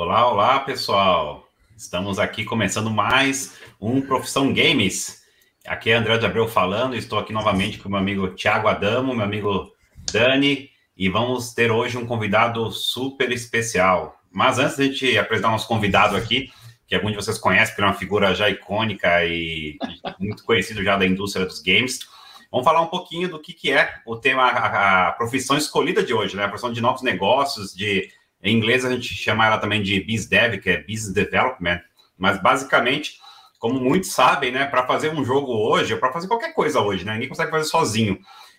Olá, olá, pessoal. Estamos aqui começando mais um Profissão Games. Aqui é André de Abreu falando, estou aqui novamente com meu amigo Thiago Adamo, meu amigo Dani, e vamos ter hoje um convidado super especial. Mas antes de a gente apresentar nosso convidado aqui, que alguns de vocês conhecem, porque é uma figura já icônica e muito conhecido já da indústria dos games, vamos falar um pouquinho do que, que é o tema, a, a profissão escolhida de hoje, né? A profissão de novos negócios, de em inglês a gente chama ela também de BizDev, que é Business Development, mas basicamente, como muitos sabem, né, para fazer um jogo hoje, ou para fazer qualquer coisa hoje, né, ninguém consegue fazer sozinho.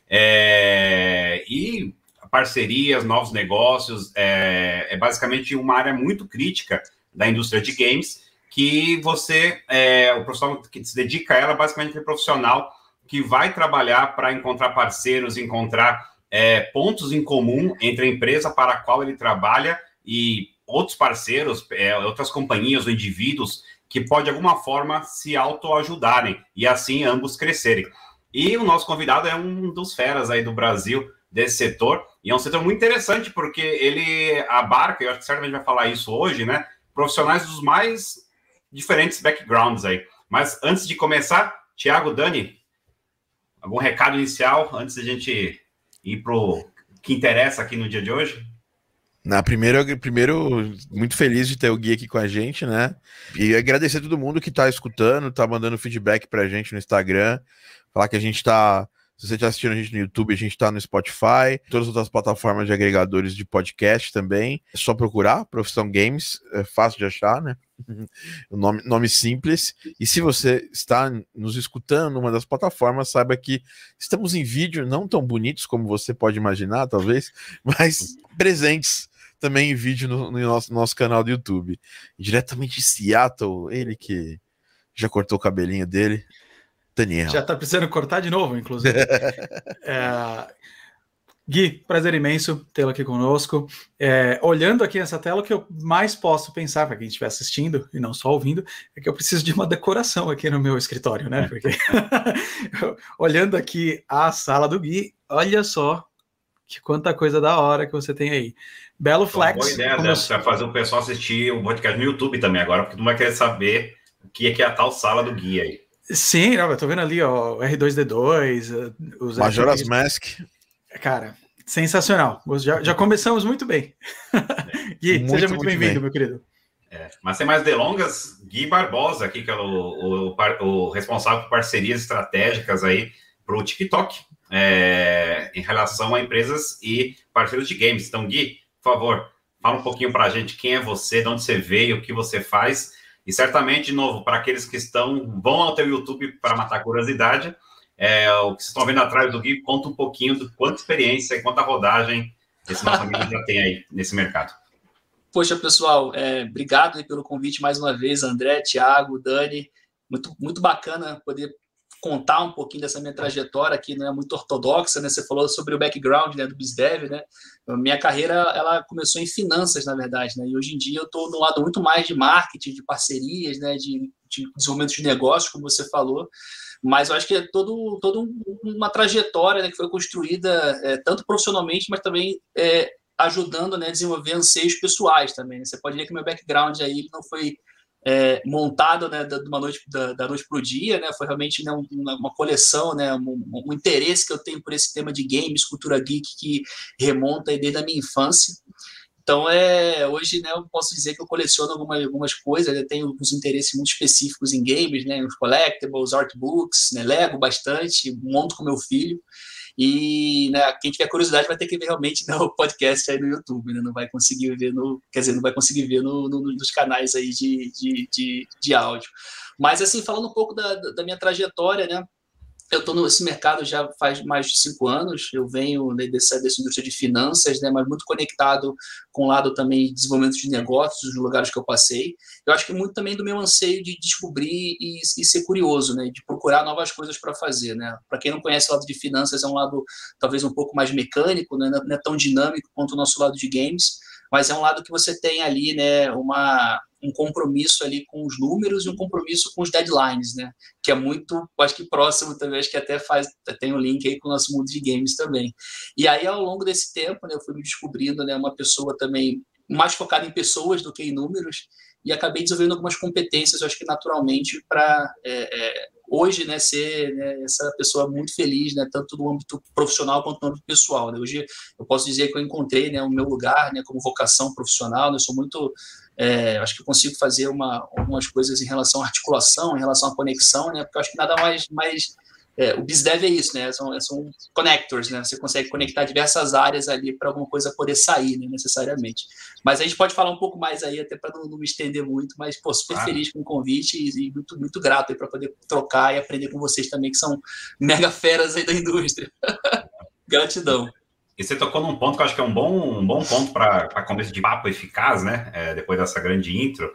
É, e parcerias, novos negócios, é, é, basicamente uma área muito crítica da indústria de games, que você, é, o profissional que se dedica a ela, basicamente é profissional que vai trabalhar para encontrar parceiros, encontrar é, pontos em comum entre a empresa para a qual ele trabalha e outros parceiros, é, outras companhias ou indivíduos que pode de alguma forma se autoajudarem e assim ambos crescerem. E o nosso convidado é um dos feras aí do Brasil desse setor, e é um setor muito interessante porque ele abarca, eu acho que certamente vai falar isso hoje, né? Profissionais dos mais diferentes backgrounds aí. Mas antes de começar, Tiago, Dani, algum recado inicial antes de a gente ir para o que interessa aqui no dia de hoje? Na primeiro, primeiro, muito feliz de ter o Gui aqui com a gente, né? E agradecer a todo mundo que está escutando, está mandando feedback para a gente no Instagram, falar que a gente está se você está assistindo a gente no YouTube, a gente está no Spotify, todas as outras plataformas de agregadores de podcast também. É só procurar Profissão Games, é fácil de achar, né? O nome, nome simples. E se você está nos escutando numa das plataformas, saiba que estamos em vídeo, não tão bonitos como você pode imaginar, talvez, mas presentes também em vídeo no, no nosso, nosso canal do YouTube. Diretamente de Seattle, ele que já cortou o cabelinho dele. Daniel. Já está precisando cortar de novo, inclusive. é... Gui, prazer imenso tê-lo aqui conosco. É, olhando aqui nessa tela, o que eu mais posso pensar, para quem estiver assistindo e não só ouvindo, é que eu preciso de uma decoração aqui no meu escritório, né? Porque olhando aqui a sala do Gui, olha só que quanta coisa da hora que você tem aí. Belo Flex. Boa ideia, eu... para fazer o pessoal assistir o podcast no YouTube também agora, porque tu vai querer saber o que é, que é a tal sala do Gui aí. Sim, eu tô vendo ali, ó, R2D2, os Majora's Mask. Cara, sensacional. Já, já começamos muito bem. Gui, muito, seja muito, muito bem-vindo, bem. meu querido. É, mas sem mais delongas, Gui Barbosa, aqui, que é o, o, o responsável por parcerias estratégicas aí para o TikTok, é, em relação a empresas e parceiros de games. Então, Gui, por favor, fala um pouquinho para a gente quem é você, de onde você veio, o que você faz e certamente, de novo, para aqueles que estão, vão ao teu YouTube para matar curiosidade, é, o que vocês estão vendo atrás do Gui, conta um pouquinho do quanta experiência e quanta rodagem esse nosso amigo já tem aí nesse mercado. Poxa, pessoal, é, obrigado pelo convite mais uma vez, André, Thiago, Dani. Muito, muito bacana poder contar um pouquinho dessa minha trajetória aqui, não é muito ortodoxa, né? Você falou sobre o background né, do BizDev, né? Minha carreira ela começou em finanças, na verdade, né? E hoje em dia eu estou no lado muito mais de marketing, de parcerias, né? De, de desenvolvimento de negócios, como você falou. Mas eu acho que é todo, todo uma trajetória né, que foi construída é, tanto profissionalmente, mas também é, ajudando né, a desenvolver anseios pessoais também. Né? Você pode ver que meu background aí não foi é, montado né, uma noite da, da noite para o dia, né, foi realmente né, uma, uma, coleção, né, um, um, interesse que eu tenho por esse tema de games, cultura geek que remonta desde a minha infância. Então, é, hoje né, eu posso dizer que eu coleciono algumas, algumas coisas, eu tenho uns interesses muito específicos em games, né, os collectibles, artbooks, né, Lego bastante, monto com meu filho. E né, quem tiver curiosidade vai ter que ver realmente né, o podcast aí no YouTube, né? Não vai conseguir ver no. Quer dizer, não vai conseguir ver no, no nos canais aí de, de, de, de áudio. Mas assim, falando um pouco da, da minha trajetória, né? Eu estou nesse mercado já faz mais de cinco anos, eu venho né, dessa, dessa indústria de finanças, né, mas muito conectado com o lado também de desenvolvimento de negócios, nos lugares que eu passei. Eu acho que muito também do meu anseio de descobrir e, e ser curioso, né, de procurar novas coisas para fazer. Né. Para quem não conhece o lado de finanças, é um lado talvez um pouco mais mecânico, né, não é tão dinâmico quanto o nosso lado de games, mas é um lado que você tem ali né, uma, um compromisso ali com os números e um compromisso com os deadlines, né? Que é muito, acho que próximo também, acho que até faz, tem um link aí com o nosso mundo de games também. E aí, ao longo desse tempo, né, eu fui me descobrindo, né, uma pessoa também mais focado em pessoas do que em números, e acabei desenvolvendo algumas competências, acho que naturalmente, para é, é, hoje né, ser né, essa pessoa muito feliz, né, tanto no âmbito profissional quanto no âmbito pessoal. Né? Hoje eu posso dizer que eu encontrei né, o meu lugar né, como vocação profissional, né, eu sou muito. É, acho que eu consigo fazer uma, algumas coisas em relação à articulação, em relação à conexão, né, porque eu acho que nada mais, mais é, o BizDev é isso, né? São, são connectors, né? Você consegue conectar diversas áreas ali para alguma coisa poder sair, né, necessariamente. Mas a gente pode falar um pouco mais aí, até para não, não, me estender muito, mas, pô, super feliz com o convite e, e muito, muito grato para poder trocar e aprender com vocês também, que são mega feras aí da indústria. Gratidão. E você tocou num ponto que eu acho que é um bom, um bom ponto para começo de papo eficaz, né? É, depois dessa grande intro,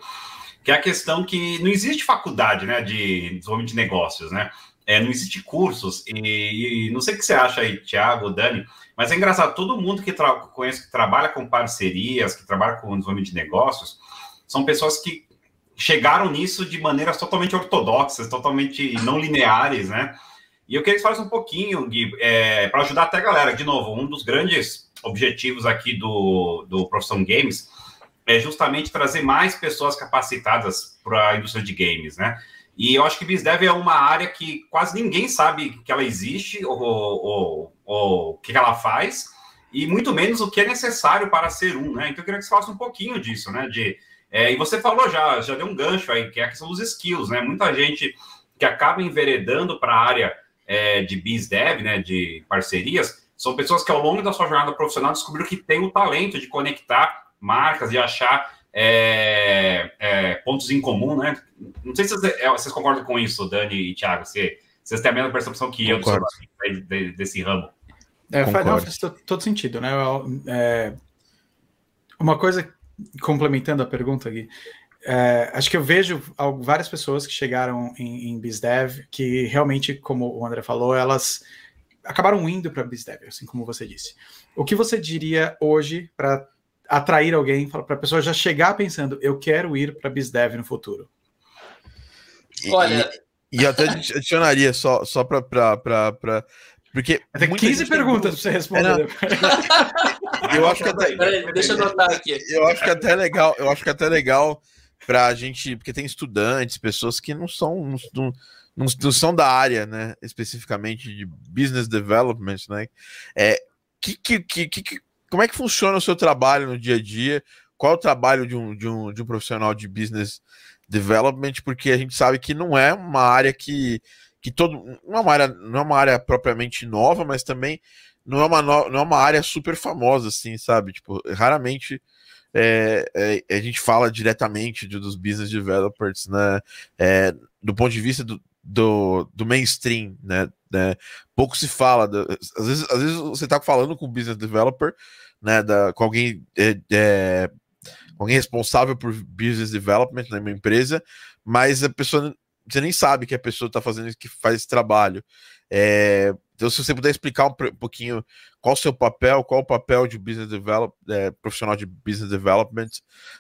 que é a questão que não existe faculdade, né, de desenvolvimento de negócios, né? é, não existe cursos, e, e, não sei o que você acha aí, Thiago, Dani, mas é engraçado, todo mundo que conhece, que trabalha com parcerias, que trabalha com desenvolvimento de negócios, são pessoas que chegaram nisso de maneiras totalmente ortodoxas, totalmente não lineares, né? E eu queria que você falasse um pouquinho, Gui, é, para ajudar até a galera. De novo, um dos grandes objetivos aqui do, do Profissão Games é justamente trazer mais pessoas capacitadas para a indústria de games, né? E eu acho que BizDev é uma área que quase ninguém sabe que ela existe ou, ou, o que ela faz, e muito menos o que é necessário para ser um, né? Então eu queria que você falasse um pouquinho disso, né? De, é, e você falou já, já deu um gancho aí, que é a questão dos skills, né? Muita gente que acaba enveredando para a área é, de BizDev, né? De parcerias, são pessoas que ao longo da sua jornada profissional descobriram que tem o talento de conectar marcas e achar é, é, pontos em comum, né? Não sei se vocês, é, vocês, concordam com isso, Dani e Thiago, se vocês têm a mesma percepção que Concordo. eu desse, desse ramo. É, faz, não, faz todo sentido, né? É, uma coisa, complementando a pergunta aqui, é, acho que eu vejo várias pessoas que chegaram em, em BizDev que realmente, como o André falou, elas acabaram indo para BizDev, assim como você disse. O que você diria hoje para atrair alguém, para a pessoa já chegar pensando, eu quero ir para BizDev no futuro? Olha. E, e até adicionaria só, só para. Porque. Tem 15 perguntas para você responder. É, eu acho que até. Peraí, deixa eu anotar aqui. Eu acho que até legal, eu acho que até legal para a gente. Porque tem estudantes, pessoas que não são. Não, não, não são da área, né? Especificamente de business development, né? É, que, que, que, que, como é que funciona o seu trabalho no dia a dia? Qual é o trabalho de um, de um, de um profissional de business development? Porque a gente sabe que não é uma área que, que todo. Não é uma área, não é uma área propriamente nova, mas também não é uma, não é uma área super famosa, assim, sabe? Tipo, raramente. É, é, a gente fala diretamente de, dos business developers, né? É, do ponto de vista do, do, do mainstream, né? né? Pouco se fala. Do, às, vezes, às vezes você está falando com o business developer, né, da, com alguém, é, é, alguém responsável por business development na né, empresa, mas a pessoa você nem sabe que a pessoa está fazendo que faz esse trabalho. É, então, se você puder explicar um, pouquinho qual o seu papel, qual o papel de business develop, é, profissional de business development.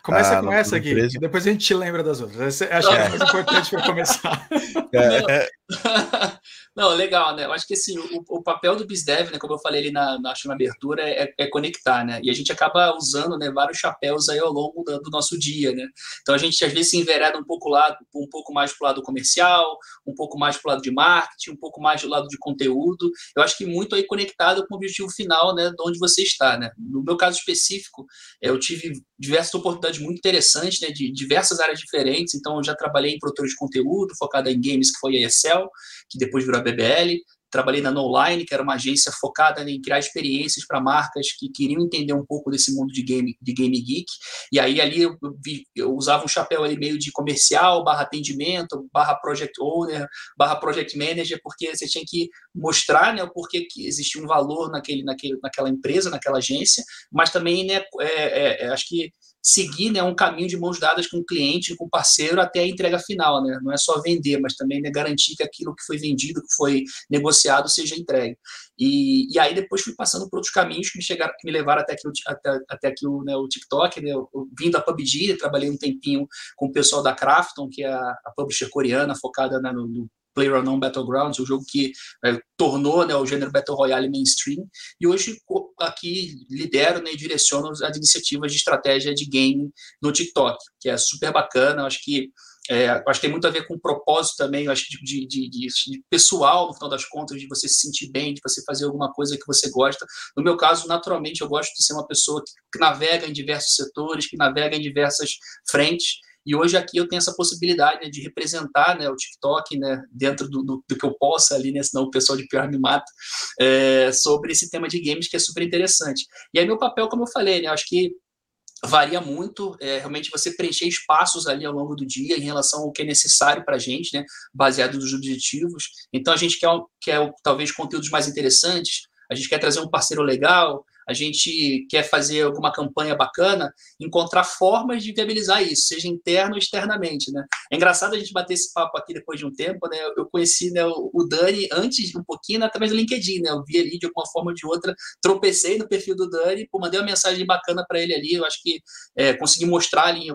Começa ah, com essa aqui, depois a gente lembra das outras. Acho que é mais importante para começar. É, é. Não, legal, né? Eu acho que assim, o, o papel do BizDev, né, como eu falei ali na, na, na abertura, é, é, conectar, né? E a gente acaba usando né, vários chapéus aí ao longo do, do, nosso dia, né? Então a gente às vezes se envereda um pouco lado, um pouco mais para o lado comercial, um pouco mais para o lado de marketing, um pouco mais do lado de conteúdo. Eu acho que muito aí conectado com o objetivo final, né? De onde você está, né? No meu caso específico, eu tive diversas oportunidades muito interessantes, né? De diversas áreas diferentes. Então eu já trabalhei em produtor de conteúdo, focada em games, que foi a Excel, que depois virou BBL. Trabalhei na NoLine, que era uma agência focada em criar experiências para marcas que queriam entender um pouco desse mundo de game, de game geek. E aí ali eu, vi, eu usava um chapéu ali meio de comercial, barra atendimento, barra project owner, barra project manager, porque você tinha que mostrar né, o porquê que existia um valor naquele, naquele, naquela empresa, naquela agência, mas também né, é, é, é acho que seguir né, um caminho de mãos dadas com o cliente, com o parceiro, até a entrega final. Né? Não é só vender, mas também né, garantir que aquilo que foi vendido, que foi negociado, seja entregue. E, e aí depois fui passando por outros caminhos que me, chegaram, que me levaram até aqui, até, até aqui o, né, o TikTok. Né? Eu, eu, vim da PUBG, trabalhei um tempinho com o pessoal da Crafton, que é a, a publisher coreana focada né, no, no PlayerUnknown Battlegrounds, o jogo que é, tornou né, o gênero Battle Royale mainstream, e hoje aqui lidero né, e direciono as iniciativas de estratégia de game no TikTok, que é super bacana, acho que é, acho que tem muito a ver com o propósito também, acho que de, de, de, de, pessoal, no final das contas, de você se sentir bem, de você fazer alguma coisa que você gosta. No meu caso, naturalmente, eu gosto de ser uma pessoa que, que navega em diversos setores, que navega em diversas frentes. E hoje aqui eu tenho essa possibilidade né, de representar né, o TikTok né, dentro do, do, do, que eu possa ali, né, senão o pessoal de pior me mata, é, sobre esse tema de games que é super interessante. E aí meu papel, como eu falei, né, acho que varia muito, é, realmente você preencher espaços ali ao longo do dia em relação ao que é necessário para a gente, né, baseado nos objetivos. Então a gente quer, quer talvez conteúdos mais interessantes, a gente quer trazer um parceiro legal, a gente quer fazer alguma campanha bacana, encontrar formas de viabilizar isso, seja interno ou externamente, né? É engraçado a gente bater esse papo aqui depois de um tempo, né? Eu conheci né, o Dani antes, um pouquinho, através do LinkedIn, né? Eu vi ali de alguma forma ou de outra, tropecei no perfil do Dani, pô, mandei uma mensagem bacana para ele ali, eu acho que é, consegui mostrar ali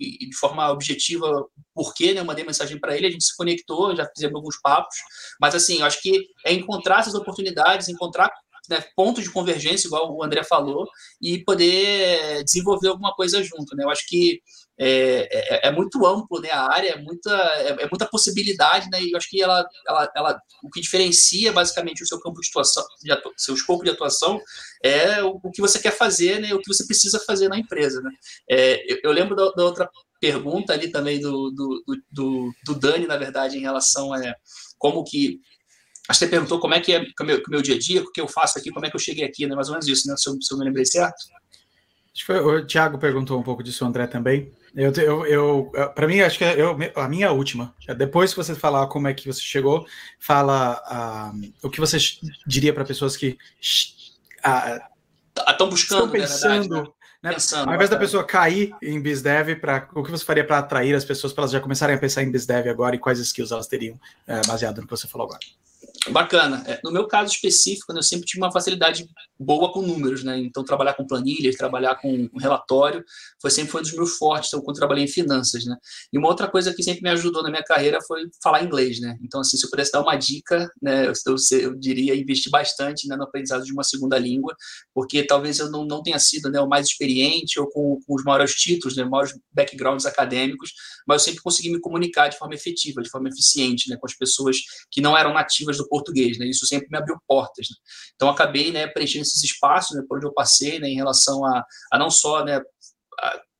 de forma objetiva por quê, né? Eu mandei mensagem para ele, a gente se conectou, já fizemos alguns papos, mas assim, eu acho que é encontrar essas oportunidades, encontrar né, pontos de convergência, igual o André falou, e poder desenvolver alguma coisa junto. Né? Eu acho que é, é, é muito amplo né, a área, é muita, é, é, muita possibilidade, né, e eu acho que ela, ela, ela, o que diferencia basicamente o seu campo de atuação, de atu, seu escopo de atuação, é o, o, que você quer fazer, né, o que você precisa fazer na empresa. Né? É, eu, eu, lembro da, da, outra pergunta ali também do, do, do, do Dani, na verdade, em relação a como que Acho que você perguntou como é que é o meu, meu, dia a dia, o que eu faço aqui, como é que eu cheguei aqui, né? Mais ou menos isso, né? Se eu, se eu me lembrei certo. Acho que foi, o Thiago perguntou um pouco disso, o André também. Eu, eu, eu para mim, acho que é eu, a minha última. Depois que você falar como é que você chegou, fala uh, o que você diria para pessoas que uh, estão buscando, estão pensando, verdade, né? né? Pensando, Ao invés da pessoa cair em BizDev, para o que você faria para atrair as pessoas para elas já começarem a pensar em BizDev agora e quais skills elas teriam, uh, baseado no que você falou agora? Bacana. É, no meu caso específico, né, eu sempre tive uma facilidade boa com números, né? Então, trabalhar com planilhas, trabalhar com relatório, foi sempre foi um dos meus fortes, então, quando trabalhei em finanças, né? E uma outra coisa que sempre me ajudou na minha carreira foi falar inglês, né? Então, assim, se eu pudesse dar uma dica, né, eu, eu, eu diria investir bastante né, no aprendizado de uma segunda língua, porque talvez eu não, não tenha sido né, o mais experiente ou com, com os maiores títulos, né, maiores backgrounds acadêmicos, mas eu sempre consegui me comunicar de forma efetiva, de forma eficiente, né, com as pessoas que não eram nativas do português, né? Isso sempre me abriu portas. Né? Então acabei, né, preenchendo esses espaços, né, por onde eu passei, né, em relação a, a não só, né,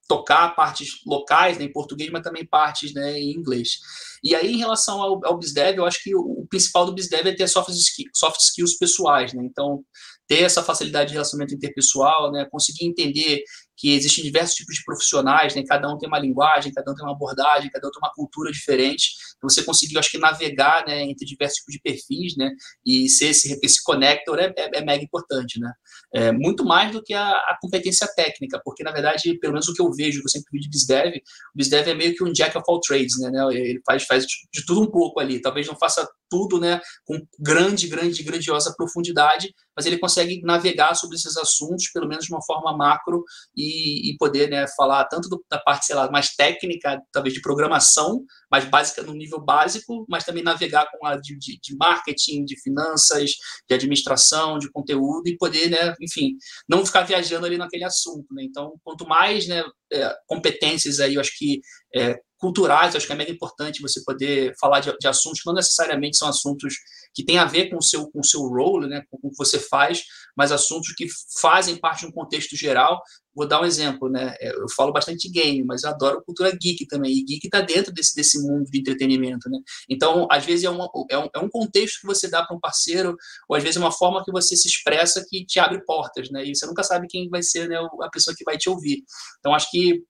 tocar partes locais né, em português, mas também partes né, em inglês. E aí, em relação ao, ao eu acho que o, o principal do BizDev é ter soft, skills, soft skills pessoais, né? Então, ter essa facilidade de relacionamento interpessoal, né? Conseguir entender que existem diversos tipos de profissionais, né? Cada um tem uma linguagem, cada um tem uma abordagem, cada um tem uma cultura diferente. Então, você conseguiu, acho que, navegar, né? Entre diversos tipos de perfis, né? E ser esse, esse connector é, é, é mega importante, né? É, muito mais do que a, a, competência técnica, porque, na verdade, pelo menos o que eu vejo, que eu sempre vi de BizDev, o BizDev é meio que um jack of all trades, né? Ele faz, faz de tudo um pouco ali. Talvez não faça tudo, né? Com grande, grande, grandiosa profundidade, mas ele consegue navegar sobre esses assuntos, pelo menos de uma forma macro, e, e poder né, falar tanto do, da parte, sei lá, mais técnica, talvez de programação, mais básica, no nível básico, mas também navegar com a de, de, de marketing, de finanças, de administração, de conteúdo, e poder, né, enfim, não ficar viajando ali naquele assunto. Né? Então, quanto mais né, é, competências aí, eu acho que é, culturais, acho que é mega importante você poder falar de, de, assuntos que não necessariamente são assuntos que têm a ver com o seu, com o seu role, né, com o que você faz, mas assuntos que fazem parte de um contexto geral. Vou dar um exemplo, né? É, eu falo bastante game, mas eu adoro cultura geek também, e geek está dentro desse, desse mundo de entretenimento, né? Então, às vezes é, uma, é, um, é um contexto que você dá para um parceiro, ou às vezes é uma forma que você se expressa que te abre portas, né? E você nunca sabe quem vai ser né, a pessoa que vai te ouvir. Então, acho que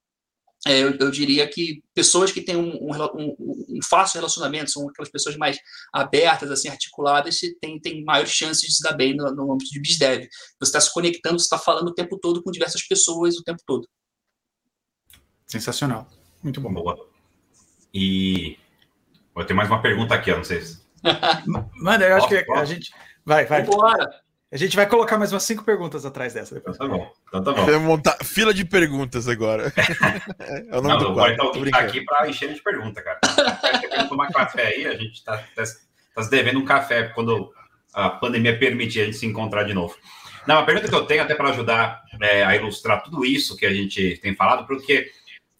é, eu, eu, diria que pessoas que têm um, um, um, fácil relacionamento, são aquelas pessoas mais abertas, assim, articuladas, têm, têm maiores chances de se dar bem no, no âmbito de BizDev. Você está se conectando, você está falando o tempo todo com diversas pessoas o tempo todo. Sensacional. Muito bom. Boa. E vou ter mais uma pergunta aqui, eu não sei se. Mano, eu acho que a gente. Vai, vai. Bora. A gente vai colocar mais umas cinco perguntas atrás dessa. Depois. Então tá bom. Então tá bom. Vamos montar fila de perguntas agora. é o nome não, do quadro. Então, tá aqui para encher de pergunta, cara. Você tomar café aí, a gente tá, tá, tá se devendo um café quando a pandemia permitir a gente se encontrar de novo. Não, a pergunta que eu tenho, até para ajudar é, a ilustrar tudo isso que a gente tem falado, porque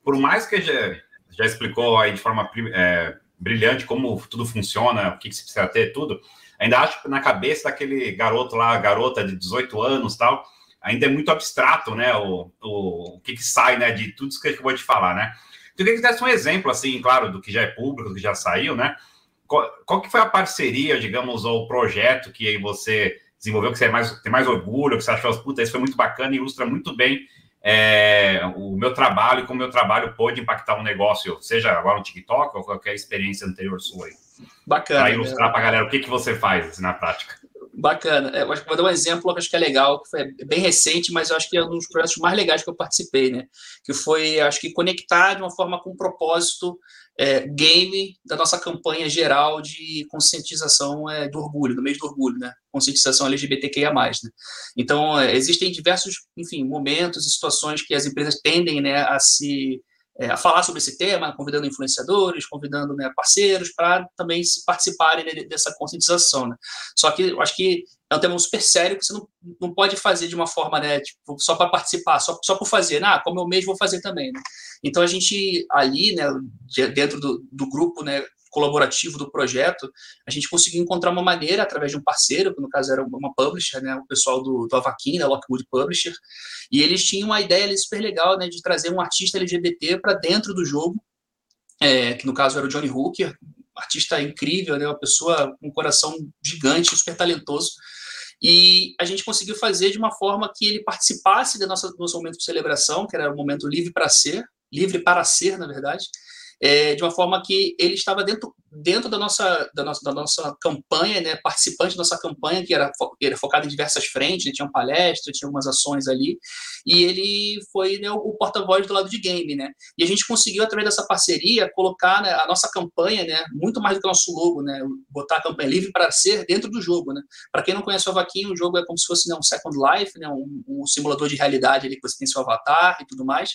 por mais que já, já explicou aí de forma é, brilhante como tudo funciona, o que, que se precisa ter, tudo, ainda acho que na cabeça daquele garoto lá, garota de 18 anos tal, ainda é muito abstrato, né, o, o, o que, que sai, né, de tudo isso que eu acabou de falar, né. Então, eu queria que desse um exemplo, assim, claro, do que já é público, do que já saiu, né, qual, qual que foi a parceria, digamos, ou o projeto que você desenvolveu, que você é mais, tem mais orgulho, que você achou, puta, isso foi muito bacana e ilustra muito bem é, o meu trabalho como o meu trabalho pode impactar um negócio, seja agora no TikTok ou qualquer experiência anterior sua aí. Bacana. Para ilustrar para a galera o que, que você faz assim, na prática. Bacana. É, eu acho que vou dar um exemplo que acho que é legal, que foi bem recente, mas eu acho que é um dos projetos mais legais que eu participei, né? Que foi, acho que conectar de uma forma com um propósito é, game da nossa campanha geral de conscientização é, do orgulho, do mês do orgulho, né? Conscientização LGBTQIA+. Né? Então, é, existem diversos, enfim, momentos e situações que as empresas tendem né, a se é, a falar sobre esse tema, convidando influenciadores, convidando né, parceiros para também participarem né, dessa conscientização. Né? Só que eu acho que é um tema super sério que você não, não pode fazer de uma forma, né, tipo, só para participar, só, só por fazer, ah, como eu mesmo vou fazer também. Né? Então a gente ali, né, dentro do, do grupo, né, colaborativo do projeto, a gente conseguiu encontrar uma maneira, através de um parceiro, que no caso era uma publisher, né, o pessoal do, do Avaquim, da Lockwood Publisher, e eles tinham uma ideia ali super legal né, de trazer um artista LGBT para dentro do jogo, é, que no caso era o Johnny Hooker, um artista incrível, né, uma pessoa com um coração gigante, super talentoso, e a gente conseguiu fazer de uma forma que ele participasse do nosso, do nosso momento de celebração, que era o momento livre para ser, livre para ser, na verdade, é, de uma forma que ele estava dentro, dentro da, nossa, da, nossa, da nossa campanha, né, participante da nossa campanha, que era, que era focada em diversas frentes, né, tinha palestra, tinha algumas ações ali, e ele foi né, o, o porta-voz do lado de game, né, e a gente conseguiu, através dessa parceria, colocar né, a nossa campanha, né, muito mais do que o nosso logo, né, botar a campanha livre para ser dentro do jogo, né, para quem não conhece o Avaquinho, o jogo é como se fosse né, um Second Life, né, um, um simulador de realidade ali que você tem seu avatar e tudo mais,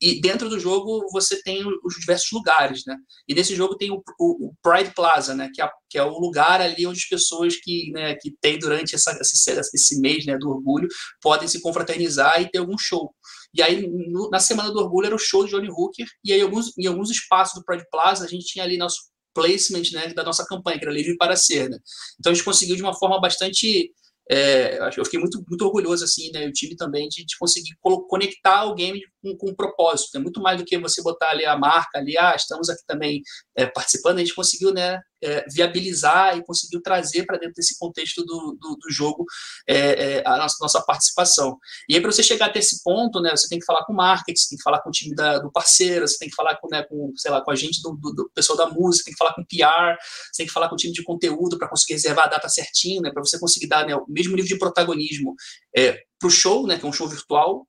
e dentro do jogo você tem os diversos lugares, né? E nesse jogo tem o, o, o Pride Plaza, né? Que é, que é, o lugar ali onde as pessoas que, né, que tem durante essa, esse, esse mês né, do orgulho podem se confraternizar e ter algum show. E aí, no, na Semana do Orgulho, era o show de Johnny Hooker, e aí alguns, em alguns espaços do Pride Plaza a gente tinha ali nosso placement né, da nossa campanha, que era Livre para Ser. Né? Então a gente conseguiu de uma forma bastante é, eu fiquei muito, muito orgulhoso, assim, né, o time também, de, de conseguir conectar o game com, com um propósito. É muito mais do que você botar ali a marca ali, ah, estamos aqui também é, participando, a gente conseguiu, né, é, viabilizar e conseguiu trazer para dentro desse contexto do, do, do jogo é, é, a nossa, nossa, participação. E aí, para você chegar até esse ponto, né, você tem que falar com o marketing, você tem que falar com o time da, do parceiro, você tem que falar com, né, com, sei lá, com a gente do, do, do pessoal da música, tem que falar com o PR, você tem que falar com o time de conteúdo para conseguir reservar a data certinho, né, para você conseguir dar né, o mesmo nível de protagonismo é, para o show, né, que é um show virtual,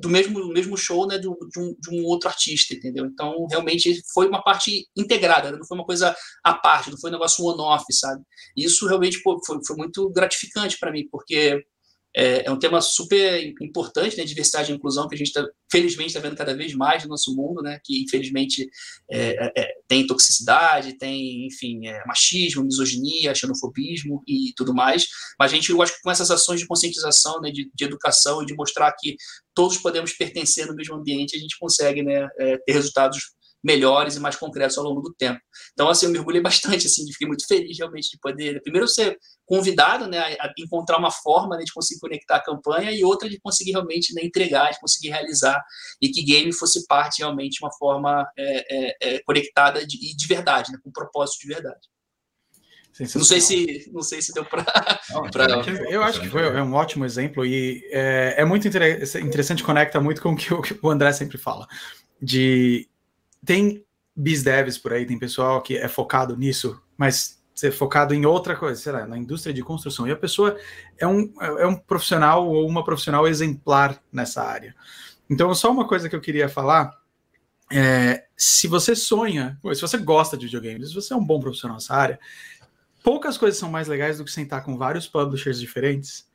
do mesmo, do mesmo show né, de, um, de um outro artista, entendeu? Então, realmente foi uma parte integrada, não foi uma coisa à parte, não foi um negócio one-off, sabe? Isso realmente pô, foi, foi muito gratificante para mim, porque é, é, um tema super importante, né? Diversidade e inclusão, que a gente está, felizmente, está vendo cada vez mais no nosso mundo, né? Que, infelizmente, é, é, é tem toxicidade, tem, enfim, é, machismo, misoginia, xenofobismo e tudo mais. Mas a gente, eu acho que com essas ações de conscientização, né? De, de educação e de mostrar que todos podemos pertencer no mesmo ambiente, a gente consegue, né? É, ter resultados melhores e mais concretos ao longo do tempo. Então, assim, eu mergulhei bastante, assim, fiquei muito feliz realmente de poder, primeiro, ser convidado, né, a encontrar uma forma né, de conseguir conectar a campanha e outra de conseguir realmente né, entregar, de conseguir realizar e que game fosse parte realmente de uma forma é, é, é, conectada de, de verdade, né, com um propósito de verdade. Não sei se não sei se deu para. Eu acho que foi um ótimo exemplo e é, é muito interessante, conecta muito com o que o André sempre fala. De tem biz devs por aí, tem pessoal que é focado nisso, mas ser focado em outra coisa, sei lá, na indústria de construção. E a pessoa é um, é um profissional ou uma profissional exemplar nessa área. Então, só uma coisa que eu queria falar. É, se você sonha, se você gosta de videogames, se você é um bom profissional nessa área, poucas coisas são mais legais do que sentar com vários publishers diferentes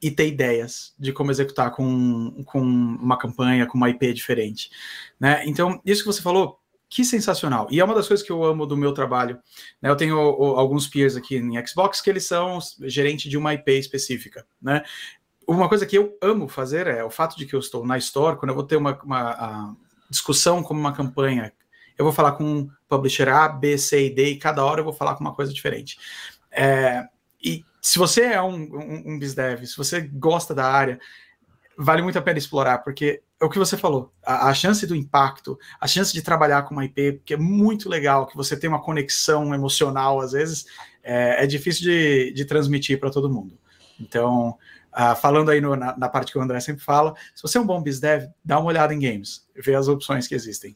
e ter ideias de como executar com, com uma campanha, com uma IP diferente. Né? Então, isso que você falou, que sensacional. E é uma das coisas que eu amo do meu trabalho. Né? Eu tenho o, alguns peers aqui em Xbox que eles são gerente de uma IP específica. Né? Uma coisa que eu amo fazer é o fato de que eu estou na Store, quando eu vou ter uma, uma discussão como uma campanha, eu vou falar com um publisher A, B, C e D, e cada hora eu vou falar com uma coisa diferente. É, e se você é um, um, um BizDev, se você gosta da área, vale muito a pena explorar, porque é o que você falou, a, a, chance do impacto, a chance de trabalhar com uma IP, que é muito legal, que você tem uma conexão emocional, às vezes, é, é difícil de, de transmitir para todo mundo. Então, uh, falando aí no, na, na, parte que o André sempre fala, se você é um bom BizDev, dá uma olhada em games, vê as opções que existem.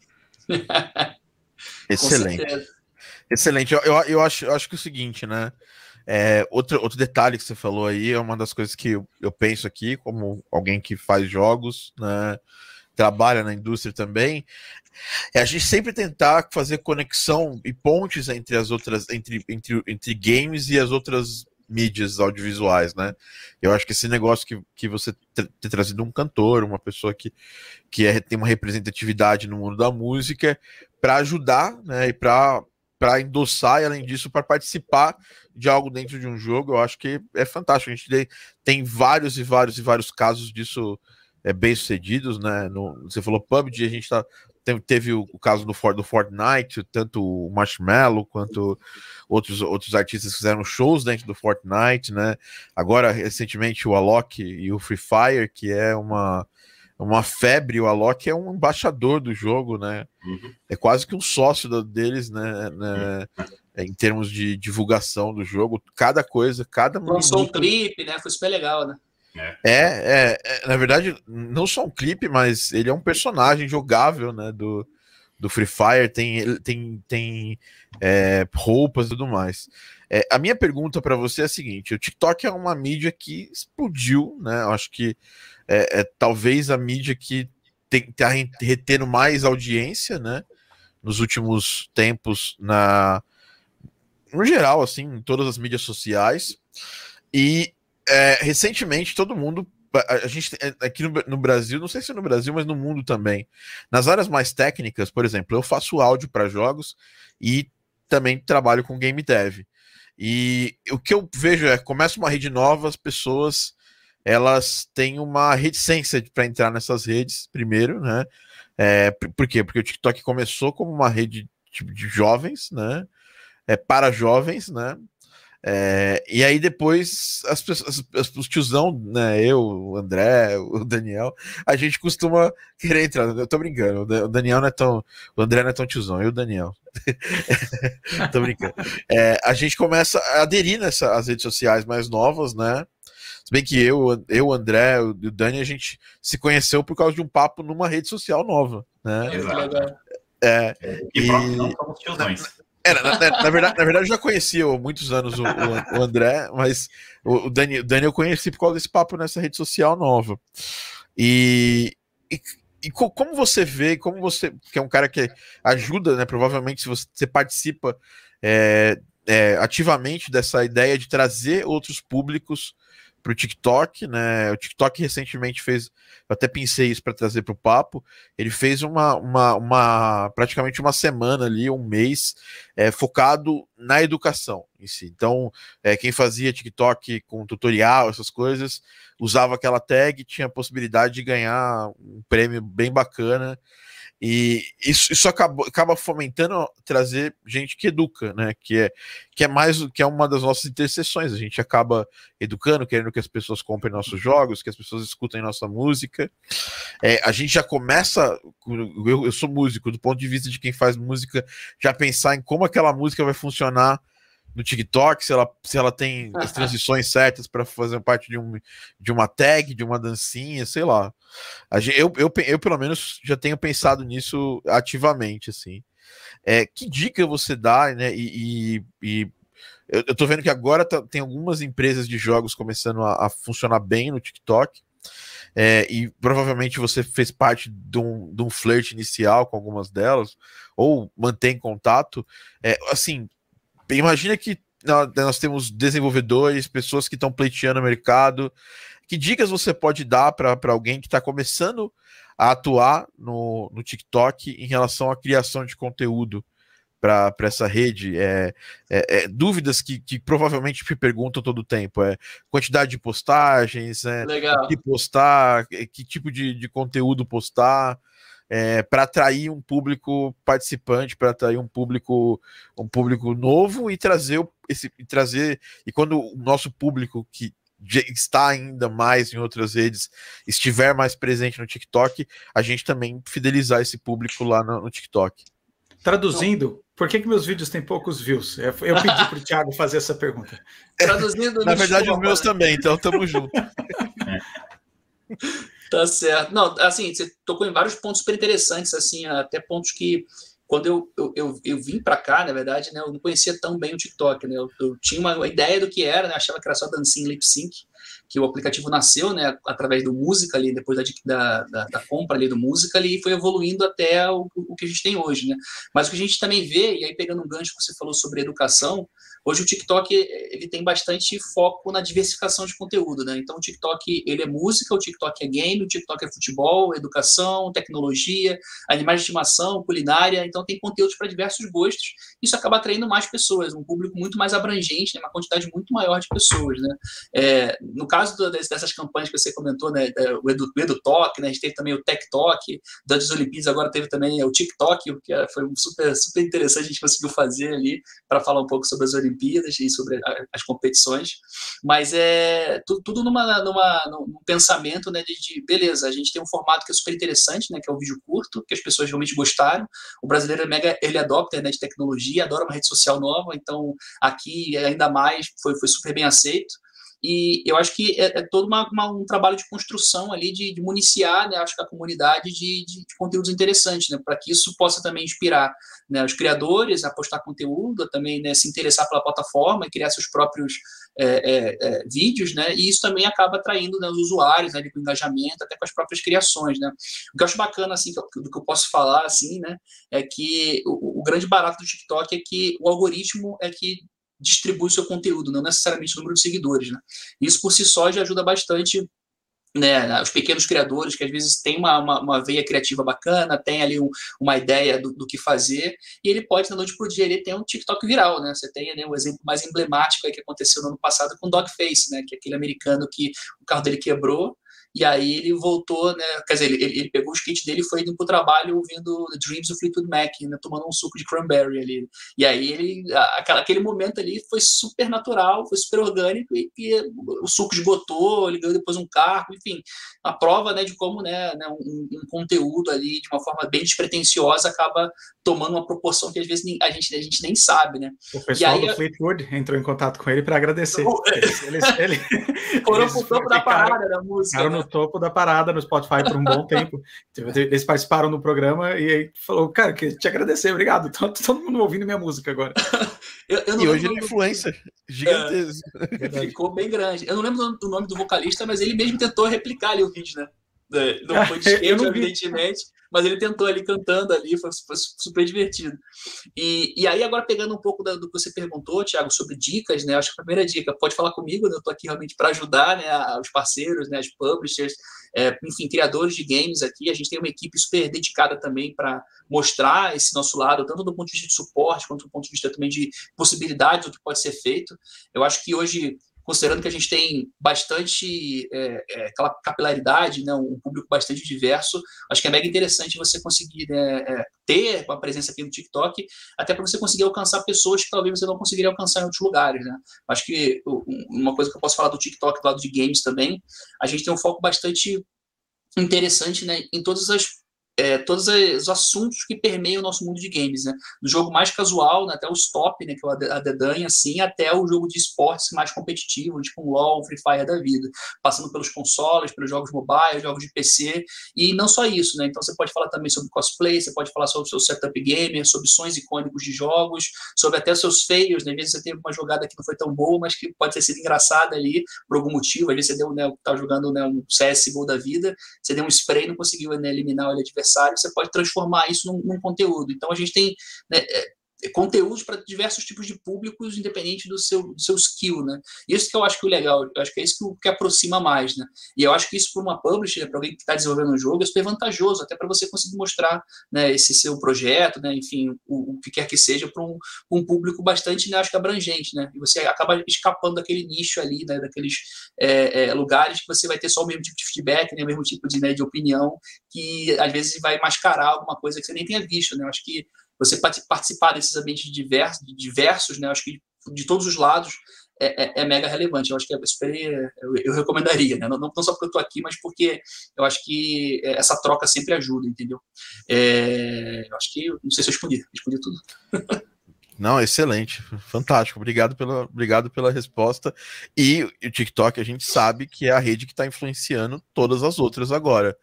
Excelente. Excelente. Eu, eu, eu, acho, eu acho que é o seguinte, né? É, outro, outro detalhe que você falou aí é uma das coisas que eu, eu penso aqui, como alguém que faz jogos, né, trabalha na indústria também, é a gente sempre tentar fazer conexão e pontes entre as outras, entre, entre, entre games e as outras mídias audiovisuais, né? Eu acho que esse negócio que, que você ter trazido um cantor, uma pessoa que, que é, tem uma representatividade no mundo da música, para ajudar, né? E para para endossar e, além disso, para participar de algo dentro de um jogo, eu acho que é fantástico. A gente tem vários e vários e vários casos disso é, bem sucedidos, né? No, você falou PUBG, a gente tá, teve o, o caso do, do Fortnite, tanto o Marshmallow quanto outros, outros artistas fizeram shows dentro do Fortnite, né? Agora, recentemente, o Alok e o Free Fire, que é uma uma febre. O Alok é um embaixador do jogo, né? Uhum. É quase que um sócio deles, né? né? Em termos de divulgação do jogo, cada coisa, cada. Lançou um clipe, né? Foi super legal, né? É. é, é, na verdade, não só um clipe, mas ele é um personagem jogável, né? Do, do Free Fire, tem, tem, tem é, roupas e tudo mais. É, a minha pergunta para você é a seguinte: o TikTok é uma mídia que explodiu, né? Eu acho que é, é talvez a mídia que está retendo mais audiência, né? Nos últimos tempos, na no geral, assim, em todas as mídias sociais. E é, recentemente todo mundo a gente é, aqui no, no, Brasil, não sei se no Brasil, mas no mundo também. Nas áreas mais técnicas, por exemplo, eu faço áudio para jogos e também trabalho com game dev. E o que eu vejo é, começa uma rede nova, as pessoas elas têm uma reticência para entrar nessas redes primeiro, né? É, por quê? Porque o TikTok começou como uma rede tipo, de jovens, né? É, para jovens, né? É, e aí depois as pessoas, os tiozão, né? Eu, o André, o Daniel, a gente costuma querer entrar. Eu tô brincando, o Daniel não é tão. O André não é tão tiozão, eu e o Daniel. tô brincando. É, a gente começa a aderir nessas redes sociais mais novas, né? Se bem que eu, eu, o André e o Dani, a gente se conheceu por causa de um papo numa rede social nova, né? Exato. É, e, e... não somos tiozões. É, na, na, na, verdade, na verdade, eu já conhecia há muitos anos o, o, o André, mas o, o, Dani, o Dani eu conheci por causa desse papo nessa rede social nova. E, e, e como você vê, como você, que é um cara que ajuda, né? Provavelmente, se você, você participa é, é, ativamente dessa ideia de trazer outros públicos para o TikTok, né? O TikTok recentemente fez, eu até pensei isso para trazer para o papo. Ele fez uma, uma, uma, praticamente uma semana ali, um mês, é, focado na educação em si. Então, é, quem fazia TikTok com tutorial, essas coisas, usava aquela tag, tinha a possibilidade de ganhar um prêmio bem bacana. E isso, isso acaba, acaba fomentando trazer gente que educa, né? Que é, que é mais que é uma das nossas interseções. A gente acaba educando, querendo que as pessoas comprem nossos jogos, que as pessoas escutem nossa música. É, a gente já começa. Eu, eu sou músico, do ponto de vista de quem faz música, já pensar em como aquela música vai funcionar no TikTok, se ela, se ela tem as transições certas para fazer parte de, um, de uma tag, de uma dancinha, sei lá. Eu, eu, eu, pelo menos, já tenho pensado nisso ativamente, assim. É, que dica você dá, né? E, e, e eu, eu tô vendo que agora tá, tem algumas empresas de jogos começando a, a funcionar bem no TikTok. É, e provavelmente você fez parte de um, de um flirt inicial com algumas delas, ou mantém contato. É, assim, imagina que nós temos desenvolvedores, pessoas que estão pleiteando o mercado. Que dicas você pode dar para alguém que está começando a atuar no, no TikTok em relação à criação de conteúdo para essa rede? É, é, é dúvidas que, que, provavelmente me perguntam todo o tempo. É quantidade de postagens, é, que postar, que tipo de, de conteúdo postar é, para atrair um público participante, para atrair um público um público novo e trazer esse e trazer e quando o nosso público que está ainda mais em outras redes estiver mais presente no TikTok, a gente também fidelizar esse público lá no, no TikTok. Traduzindo, por que, que meus vídeos têm poucos views? Eu pedi para o Thiago fazer essa pergunta. Traduzindo, na verdade, os meus também, então estamos juntos. Tá certo. Não, assim, você tocou em vários pontos super interessantes, assim, até pontos que quando eu, eu, eu, eu vim para cá, na verdade, né, eu não conhecia tão bem o TikTok, né? Eu, eu tinha uma ideia do que era, né? Achava que era só dancinha lip sync, que o aplicativo nasceu, né, através do Musical.ly, depois da, da, da, compra ali do Musical.ly, e foi evoluindo até o, o que a gente tem hoje, né? Mas o que a gente também vê, e aí pegando um gancho que você falou sobre educação, Hoje o TikTok ele tem bastante foco na diversificação de conteúdo, né? Então o TikTok ele é música, o TikTok é game, o TikTok é futebol, educação, tecnologia, animais de estimação, culinária. Então tem conteúdos para diversos gostos. Isso acaba atraindo mais pessoas, um público muito mais abrangente, né? uma quantidade muito maior de pessoas, né? É, no caso do, dessas campanhas que você comentou, né? É, o Edu, o Edu Talk, né? A gente teve também o Tech Talk, das Olimpíadas agora teve também o TikTok, que foi super super interessante a gente conseguiu fazer ali para falar um pouco sobre as Olimpíadas Olimpíadas e sobre a, as competições, mas é tudo, tudo numa, numa, num pensamento né, de, de, beleza, a gente tem um formato que é super interessante, né, que é o vídeo curto, que as pessoas realmente gostaram. O brasileiro é mega ele adopter né, de tecnologia, adora uma rede social nova, então aqui ainda mais foi, foi super bem aceito. E eu acho que é, é todo uma, uma, um trabalho de construção ali, de, de municiar, né, acho que a comunidade de, de, de conteúdos interessantes, né, para que isso possa também inspirar né, os criadores a postar conteúdo, a também né, se interessar pela plataforma e criar seus próprios é, é, é, vídeos, né, e isso também acaba atraindo né, os usuários, né, com engajamento, até com as próprias criações, né. O que eu acho bacana, assim, do que eu posso falar, assim, né, é que o, o grande barato do TikTok é que o algoritmo é que distribui seu conteúdo, não necessariamente o número de seguidores. Né? Isso por si só já ajuda bastante né, os pequenos criadores que às vezes têm uma, uma, uma veia criativa bacana, tem ali um, uma ideia do, do, que fazer, e ele pode, na noite para o dia, ele tem um TikTok viral, né? Você tem né, um exemplo mais emblemático que aconteceu no ano passado com o Dogface, né? Que é aquele americano que o carro dele quebrou, e aí ele voltou, né? Quer dizer, ele, ele pegou os kits dele e foi indo pro trabalho ouvindo Dreams of Fleetwood Mac, né, tomando um suco de cranberry ali. E aí ele, aquela, aquele momento ali foi super natural, foi super orgânico e, e o suco esgotou, ele ganhou depois um carro, enfim, a prova, né, de como, né, né um, um, conteúdo ali de uma forma bem despretensiosa acaba tomando uma proporção que às vezes a gente, a gente nem sabe, né? O pessoal aí, do Fleetwood entrou em contato com ele para agradecer. Eles, eles, eles, da parada da música. Né? No topo da parada no Spotify por um bom tempo. Eles participaram do programa e aí falou, cara, que te agradecer, obrigado. Tô, todo mundo ouvindo minha música agora. eu, eu e hoje ele é influencer gigantesco. É, ficou bem grande. Eu não lembro do nome do vocalista, mas ele mesmo tentou replicar ali o vídeo, né? É, não foi de skate, evidentemente mas ele tentou ali cantando ali, foi, foi super divertido. E, e aí, agora pegando um pouco da, do que você perguntou, Thiago, sobre dicas, né? Acho que a primeira dica, pode falar comigo, né? eu estou aqui realmente para ajudar né, os parceiros, né, os publishers, é, enfim, criadores de games aqui. A gente tem uma equipe super dedicada também para mostrar esse nosso lado, tanto do ponto de vista de suporte, quanto do ponto de vista também de possibilidades do que pode ser feito. Eu acho que hoje considerando que a gente tem bastante é, é, capilaridade, né, um público bastante diverso, acho que é mega interessante você conseguir né, é, ter uma presença aqui no TikTok, até para você conseguir alcançar pessoas que talvez você não conseguiria alcançar em outros lugares. Né? Acho que uma coisa que eu posso falar do TikTok do lado de games também, a gente tem um foco bastante interessante né, em todas as é, todos os assuntos que permeiam o nosso mundo de games, né? Do jogo mais casual, né, até o stop, né, que é a dedanha, assim, até o jogo de esportes mais competitivo, tipo um LoL, Free Fire da vida, passando pelos consoles, pelos jogos mobile, jogos de PC, e não só isso, né? Então você pode falar também sobre cosplay, você pode falar sobre o seu setup gamer, sobre sons icônicos de jogos, sobre até seus feios, né? Às vezes você teve uma jogada que não foi tão boa, mas que pode ter sido engraçada ali, por algum motivo, às vezes você deu, né, tá jogando né, um CSGO da vida, você deu um spray e não conseguiu né, eliminar o adversário adversário, você pode transformar isso num, num conteúdo. Então a gente tem né, é, conteúdos para diversos tipos de públicos, independente do seu, do seu skill, né? Isso que eu acho que é o legal, eu acho que é isso que, que aproxima mais, né? E eu acho que isso para uma publisher, para alguém que está desenvolvendo um jogo, é super vantajoso, até para você conseguir mostrar, né, esse seu projeto, né, enfim, o, o que quer que seja para um, um, público bastante, né, acho que abrangente, né? E você acaba escapando daquele nicho ali, né, daqueles é, é, lugares que você vai ter só o mesmo tipo de feedback, né, o mesmo tipo de, né, de opinião, que às vezes vai mascarar alguma coisa que você nem tenha visto, né? Eu acho que você participar desses ambientes diversos, diversos né? Acho que de todos os lados é, é, é mega relevante. Eu acho que é super, eu, eu recomendaria, né? Não, não, só porque eu estou aqui, mas porque eu acho que essa troca sempre ajuda, entendeu? É, eu acho que, não sei se eu respondi, respondi tudo. Não, excelente, fantástico. Obrigado pela, obrigado pela resposta. E o TikTok a gente sabe que é a rede que está influenciando todas as outras agora.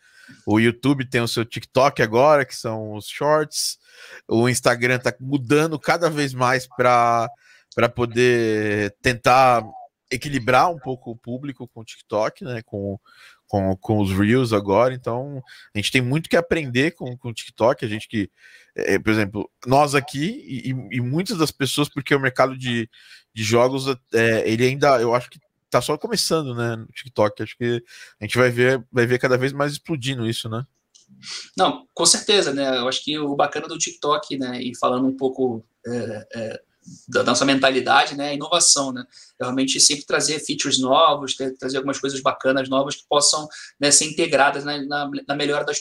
O YouTube tem o seu TikTok agora, que são os shorts. O Instagram está mudando cada vez mais para poder tentar equilibrar um pouco o público com o TikTok, né? Com, com, com os Reels agora. Então, a gente tem muito que aprender com, com o TikTok. A gente que, é, por exemplo, nós aqui e, e, muitas das pessoas, porque o mercado de, de jogos, é, ele ainda, eu acho que tá só começando, né, no TikTok. Acho que a gente vai ver, vai ver cada vez mais explodindo isso, né? Não, com certeza, né? Eu acho que o bacana do TikTok, né, e falando um pouco é, é, da nossa mentalidade, né, a inovação, né, realmente sempre trazer features novos, ter, trazer algumas coisas bacanas novas que possam né, ser integradas na, na, na melhora da,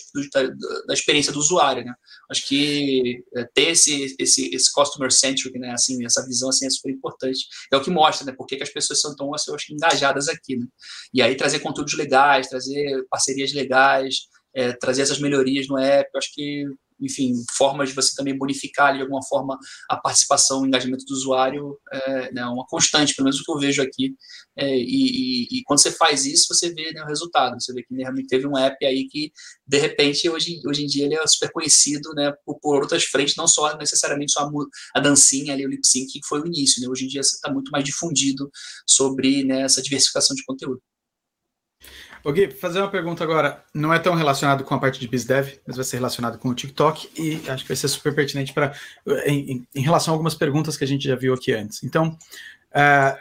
da, experiência do usuário, né, acho que é, ter esse, esse, esse customer centric, né, assim, essa visão, assim, é super importante, é o que mostra, né, porque que as pessoas são tão, assim, engajadas aqui, né, e aí trazer conteúdos legais, trazer parcerias legais, é, trazer essas melhorias no app, eu acho que enfim, formas de você também bonificar de alguma forma a participação, o engajamento do usuário, é né, uma constante, pelo menos o que eu vejo aqui. É, e, e, e, quando você faz isso, você vê né, o resultado. Você vê que realmente teve um app aí que, de repente, hoje, hoje em dia ele é super conhecido né, por, por outras frentes, não só necessariamente só a, a dancinha ali, o lip sync, que foi o início. Né? Hoje em dia está muito mais difundido sobre né, essa diversificação de conteúdo. Ô Gui, fazer uma pergunta agora. Não é tão relacionado com a parte de BizDev, mas vai ser relacionado com o TikTok e acho que vai ser super pertinente para em, em, relação a algumas perguntas que a gente já viu aqui antes. Então, uh,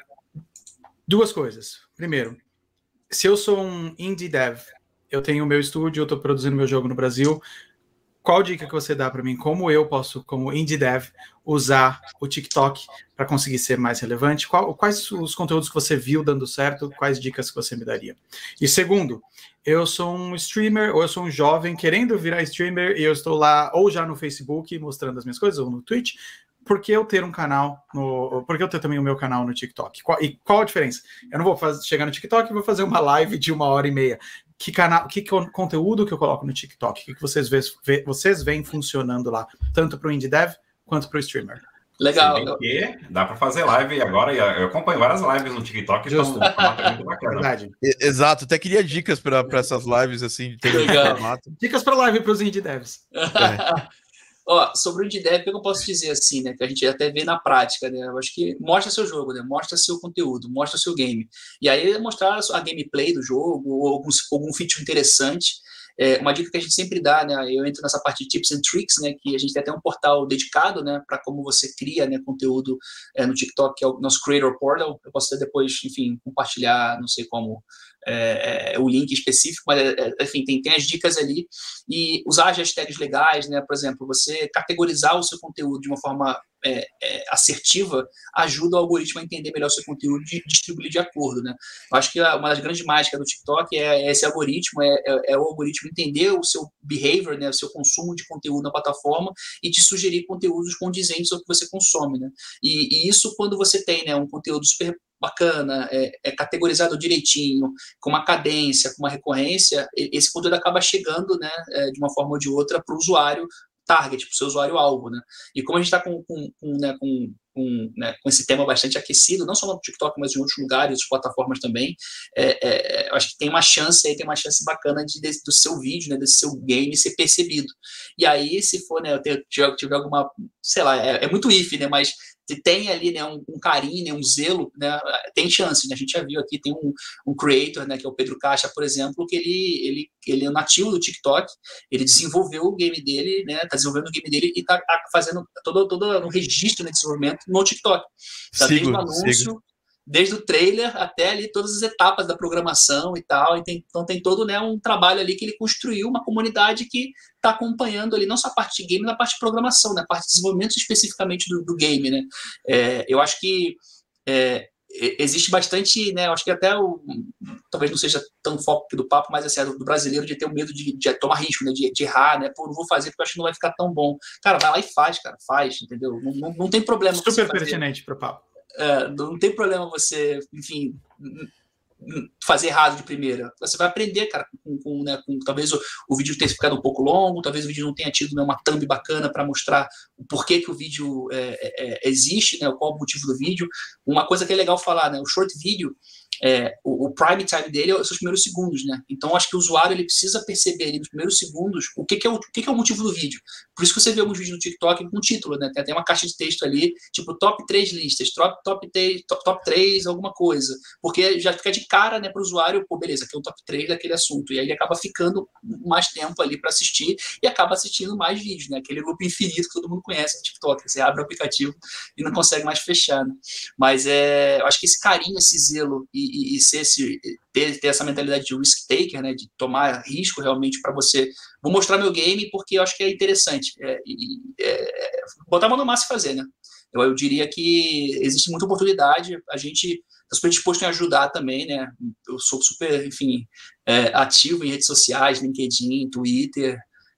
duas coisas. Primeiro, se eu sou um indie dev, eu tenho o meu estúdio, eu estou produzindo meu jogo no Brasil, qual dica que você dá para mim? Como eu posso, como indie dev, usar o TikTok para conseguir ser mais relevante? Qual, quais os conteúdos que você viu dando certo? Quais dicas que você me daria? E segundo, eu sou um streamer ou eu sou um jovem querendo virar streamer e eu estou lá ou já no Facebook mostrando as minhas coisas ou no Twitch. Por que eu ter um canal no. Por que eu ter também o meu canal no TikTok? Qual, e qual a diferença? Eu não vou fazer, chegar no TikTok e vou fazer uma live de uma hora e meia que canal, que conteúdo que eu coloco no TikTok, o que, que vocês, vê, vocês veem funcionando lá, tanto para o indie dev quanto para o streamer. Legal. Dá para fazer live agora. Eu acompanho várias lives no TikTok. Justo. Então, muito bacana. Verdade. Exato. Até queria dicas para essas lives assim. De formato. Dicas para live para os indie devs. É. Ó, sobre o que eu posso dizer assim, né? Que a gente até vê na prática, né? Eu acho que mostra seu jogo, né? Mostra seu conteúdo, mostra seu game. E aí mostrar a gameplay do jogo, ou algum, feature interessante. É, uma dica que a gente sempre dá, né? Eu entro nessa parte de tips and tricks, né? Que a gente tem até um portal dedicado, né? Para como você cria, né? Conteúdo é, no TikTok, que é o nosso Creator Portal. Eu posso depois, enfim, compartilhar, não sei como, é, é, o link específico, mas é, é, enfim, tem, tem as dicas ali e usar as hashtags legais, né? Por exemplo, você categorizar o seu conteúdo de uma forma é, é, assertiva ajuda o algoritmo a entender melhor o seu conteúdo e distribuir de acordo, né? Eu acho que uma das grandes mágicas do TikTok é, esse algoritmo, é, o algoritmo entender o seu behavior, né? O seu consumo de conteúdo na plataforma e te sugerir conteúdos condizentes ao que você consome, né? E, e isso quando você tem, né? Um conteúdo super bacana, é, é, categorizado direitinho, com uma cadência, com uma recorrência, esse conteúdo acaba chegando, né, é, de uma forma ou de outra, para o usuário target, para o seu usuário alvo, né? E como a gente está com, com, com, né, com com, né, com esse tema bastante aquecido, não só no TikTok, mas em outros lugares, plataformas também, é, é, eu acho que tem uma chance aí, tem uma chance bacana de, de, do seu vídeo, né, desse seu game ser percebido. E aí, se for, né, eu tiver, tiver alguma, sei lá, é, é muito if, né, mas tem ali né, um, um, carinho, né, um zelo, né, tem chance. Né? A gente já viu aqui, tem um, um creator, né, que é o Pedro Caixa, por exemplo, que ele, ele, ele é nativo do TikTok, ele desenvolveu o game dele, né, tá desenvolvendo o game dele e tá, tá fazendo todo, todo um registro de desenvolvimento no TikTok. Tá sigo, desde o anúncio, sigo desde o trailer até ali todas as etapas da programação e tal. E tem, então tem todo né, um trabalho ali que ele construiu, uma comunidade que está acompanhando ali não só a parte de game, mas a parte de programação, né, a parte de desenvolvimento especificamente do, do game. Né? É, eu acho que é, existe bastante, né? Acho que até o talvez não seja tão foco aqui do papo, mas assim, é do brasileiro de ter o medo de, de tomar risco, né? De, de, errar, né? Pô, não vou fazer porque eu acho que não vai ficar tão bom. Cara, vai lá e faz, cara, faz, entendeu? Não, não, não tem problema. Super pertinente para o papo. É, não tem problema você, enfim, fazer errado de primeira. Você vai aprender, cara, com, com, né, com talvez o, o, vídeo tenha ficado um pouco longo, talvez o vídeo não tenha tido né, uma thumb bacana para mostrar o porquê que o vídeo é, é, é, existe, né, qual o motivo do vídeo. Uma coisa que é legal falar, né, o short video é, o, o, prime time dele são os primeiros segundos, né? Então acho que o usuário ele precisa perceber ali nos primeiros segundos o que, que é o, o que, que, é o motivo do vídeo. Por isso que você vê alguns vídeos no TikTok com título, né? Tem até uma caixa de texto ali, tipo top 3 listas, top, top, 3, top, top 3, alguma coisa. Porque já fica de cara, né, para o usuário, pô, beleza, aqui é o top 3 daquele assunto. E aí ele acaba ficando mais tempo ali para assistir e acaba assistindo mais vídeos, né? Aquele loop infinito que todo mundo conhece no TikTok. Você abre o aplicativo e não consegue mais fechar, né? Mas é, eu acho que esse carinho, esse zelo e e, e ser esse, ter, ter, essa mentalidade de risk taker, né, de tomar risco realmente para você. Vou mostrar meu game porque eu acho que é interessante. É, é, botar a mão na massa e fazer, né? Eu, eu diria que existe muita oportunidade. A gente está super disposto em ajudar também, né? Eu sou super, enfim, é, ativo em redes sociais, LinkedIn, Twitter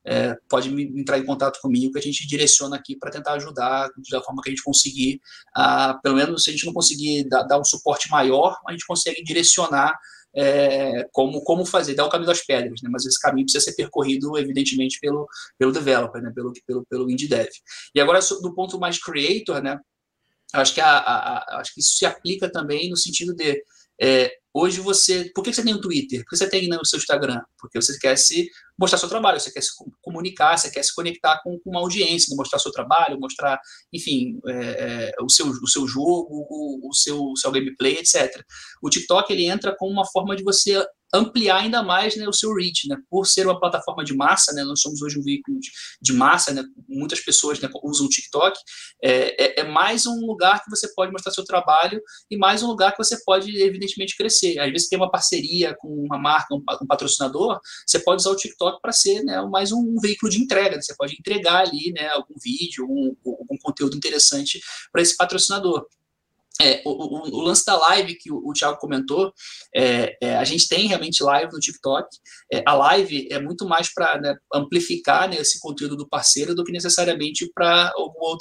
é, pode entrar em contato comigo que a gente direciona aqui para tentar ajudar da forma que a gente conseguir. Ah, pelo menos se a gente não conseguir dar, dar um suporte maior, a gente consegue direcionar é, como, como fazer, dar o caminho das pedras, né? mas esse caminho precisa ser percorrido, evidentemente, pelo, pelo developer, né? pelo, pelo, pelo indie dev. E agora, do ponto mais creator, né? acho, que a, a, a, acho que isso se aplica também no sentido de é, hoje você. Por que você tem o Twitter? Por que você tem no seu Instagram? Porque você quer se mostrar seu trabalho, você quer se comunicar, você quer se conectar com, com uma audiência, mostrar seu trabalho, mostrar, enfim, é, é, o, seu, o seu jogo, o, o seu, o seu gameplay, etc. O TikTok ele entra como uma forma de você ampliar ainda mais né, o seu reach, né? Por ser uma plataforma de massa, né? Nós somos hoje um veículo de, massa, né? Muitas pessoas né, usam o TikTok. É, é, é, mais um lugar que você pode mostrar seu trabalho e mais um lugar que você pode, evidentemente, crescer. Às vezes tem uma parceria com uma marca, um, patrocinador, você pode usar o TikTok para ser né, mais um, veículo de entrega. Você pode entregar ali né, algum vídeo, um, algum conteúdo interessante para esse patrocinador. É, o, o, o, lance da live que o, o Thiago comentou, é, é, a gente tem realmente live no TikTok. É, a live é muito mais para né, amplificar né, esse conteúdo do parceiro do que necessariamente para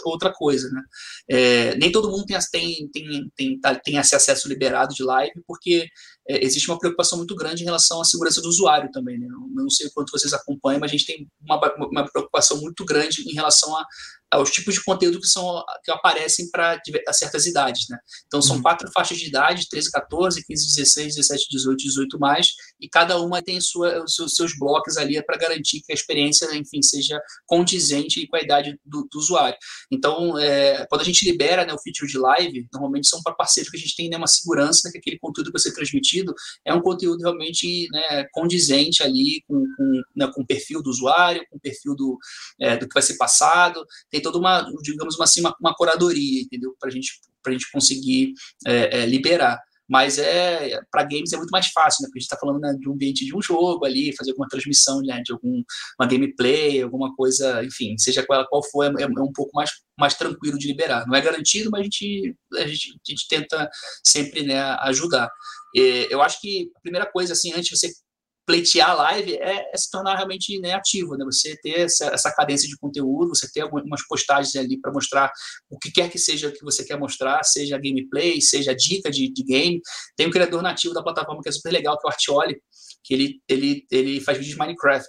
outra coisa. Né? É, nem todo mundo tem, tem, tem, tem, tá, acesso liberado de live, porque é, existe uma preocupação muito grande em relação à segurança do usuário também. Né? Eu não sei o quanto vocês acompanham, mas a gente tem uma, uma preocupação muito grande em relação a, aos tipos de conteúdo que são que aparecem para certas idades, né? Então são uhum. quatro faixas de idade, 13, 14, 15, 16, 17, 18, 18 mais, e cada uma tem sua, seus, blocos ali para garantir que a experiência, enfim, seja condizente com a idade do, do usuário. Então, é, quando a gente libera né, o feature de live, normalmente são para parceiros que a gente tem né, uma segurança que aquele conteúdo que vai ser transmitido é um conteúdo realmente né, condizente ali com, com, né, com o perfil do usuário, com o perfil do, é, do que vai ser passado, tem toda uma, digamos assim, uma, uma curadoria, entendeu? Para gente, a gente conseguir é, é, liberar. Mas é para games é muito mais fácil, né? Porque a gente está falando né, de um ambiente de um jogo ali, fazer alguma transmissão né, de alguma gameplay, alguma coisa, enfim, seja qual, qual for, é, é, um pouco mais, mais tranquilo de liberar. Não é garantido, mas a gente, a gente, a gente tenta sempre né, ajudar. eu acho que a primeira coisa, assim, antes de você pleitear a live é, é, se tornar realmente né, ativo, né? Você ter essa, essa cadência de conteúdo, você ter algumas postagens ali para mostrar o que quer que seja que você quer mostrar, seja gameplay, seja dica de, de game. Tem um criador nativo da plataforma que é super legal, que é o Artioli, que ele, ele, ele faz vídeos de Minecraft.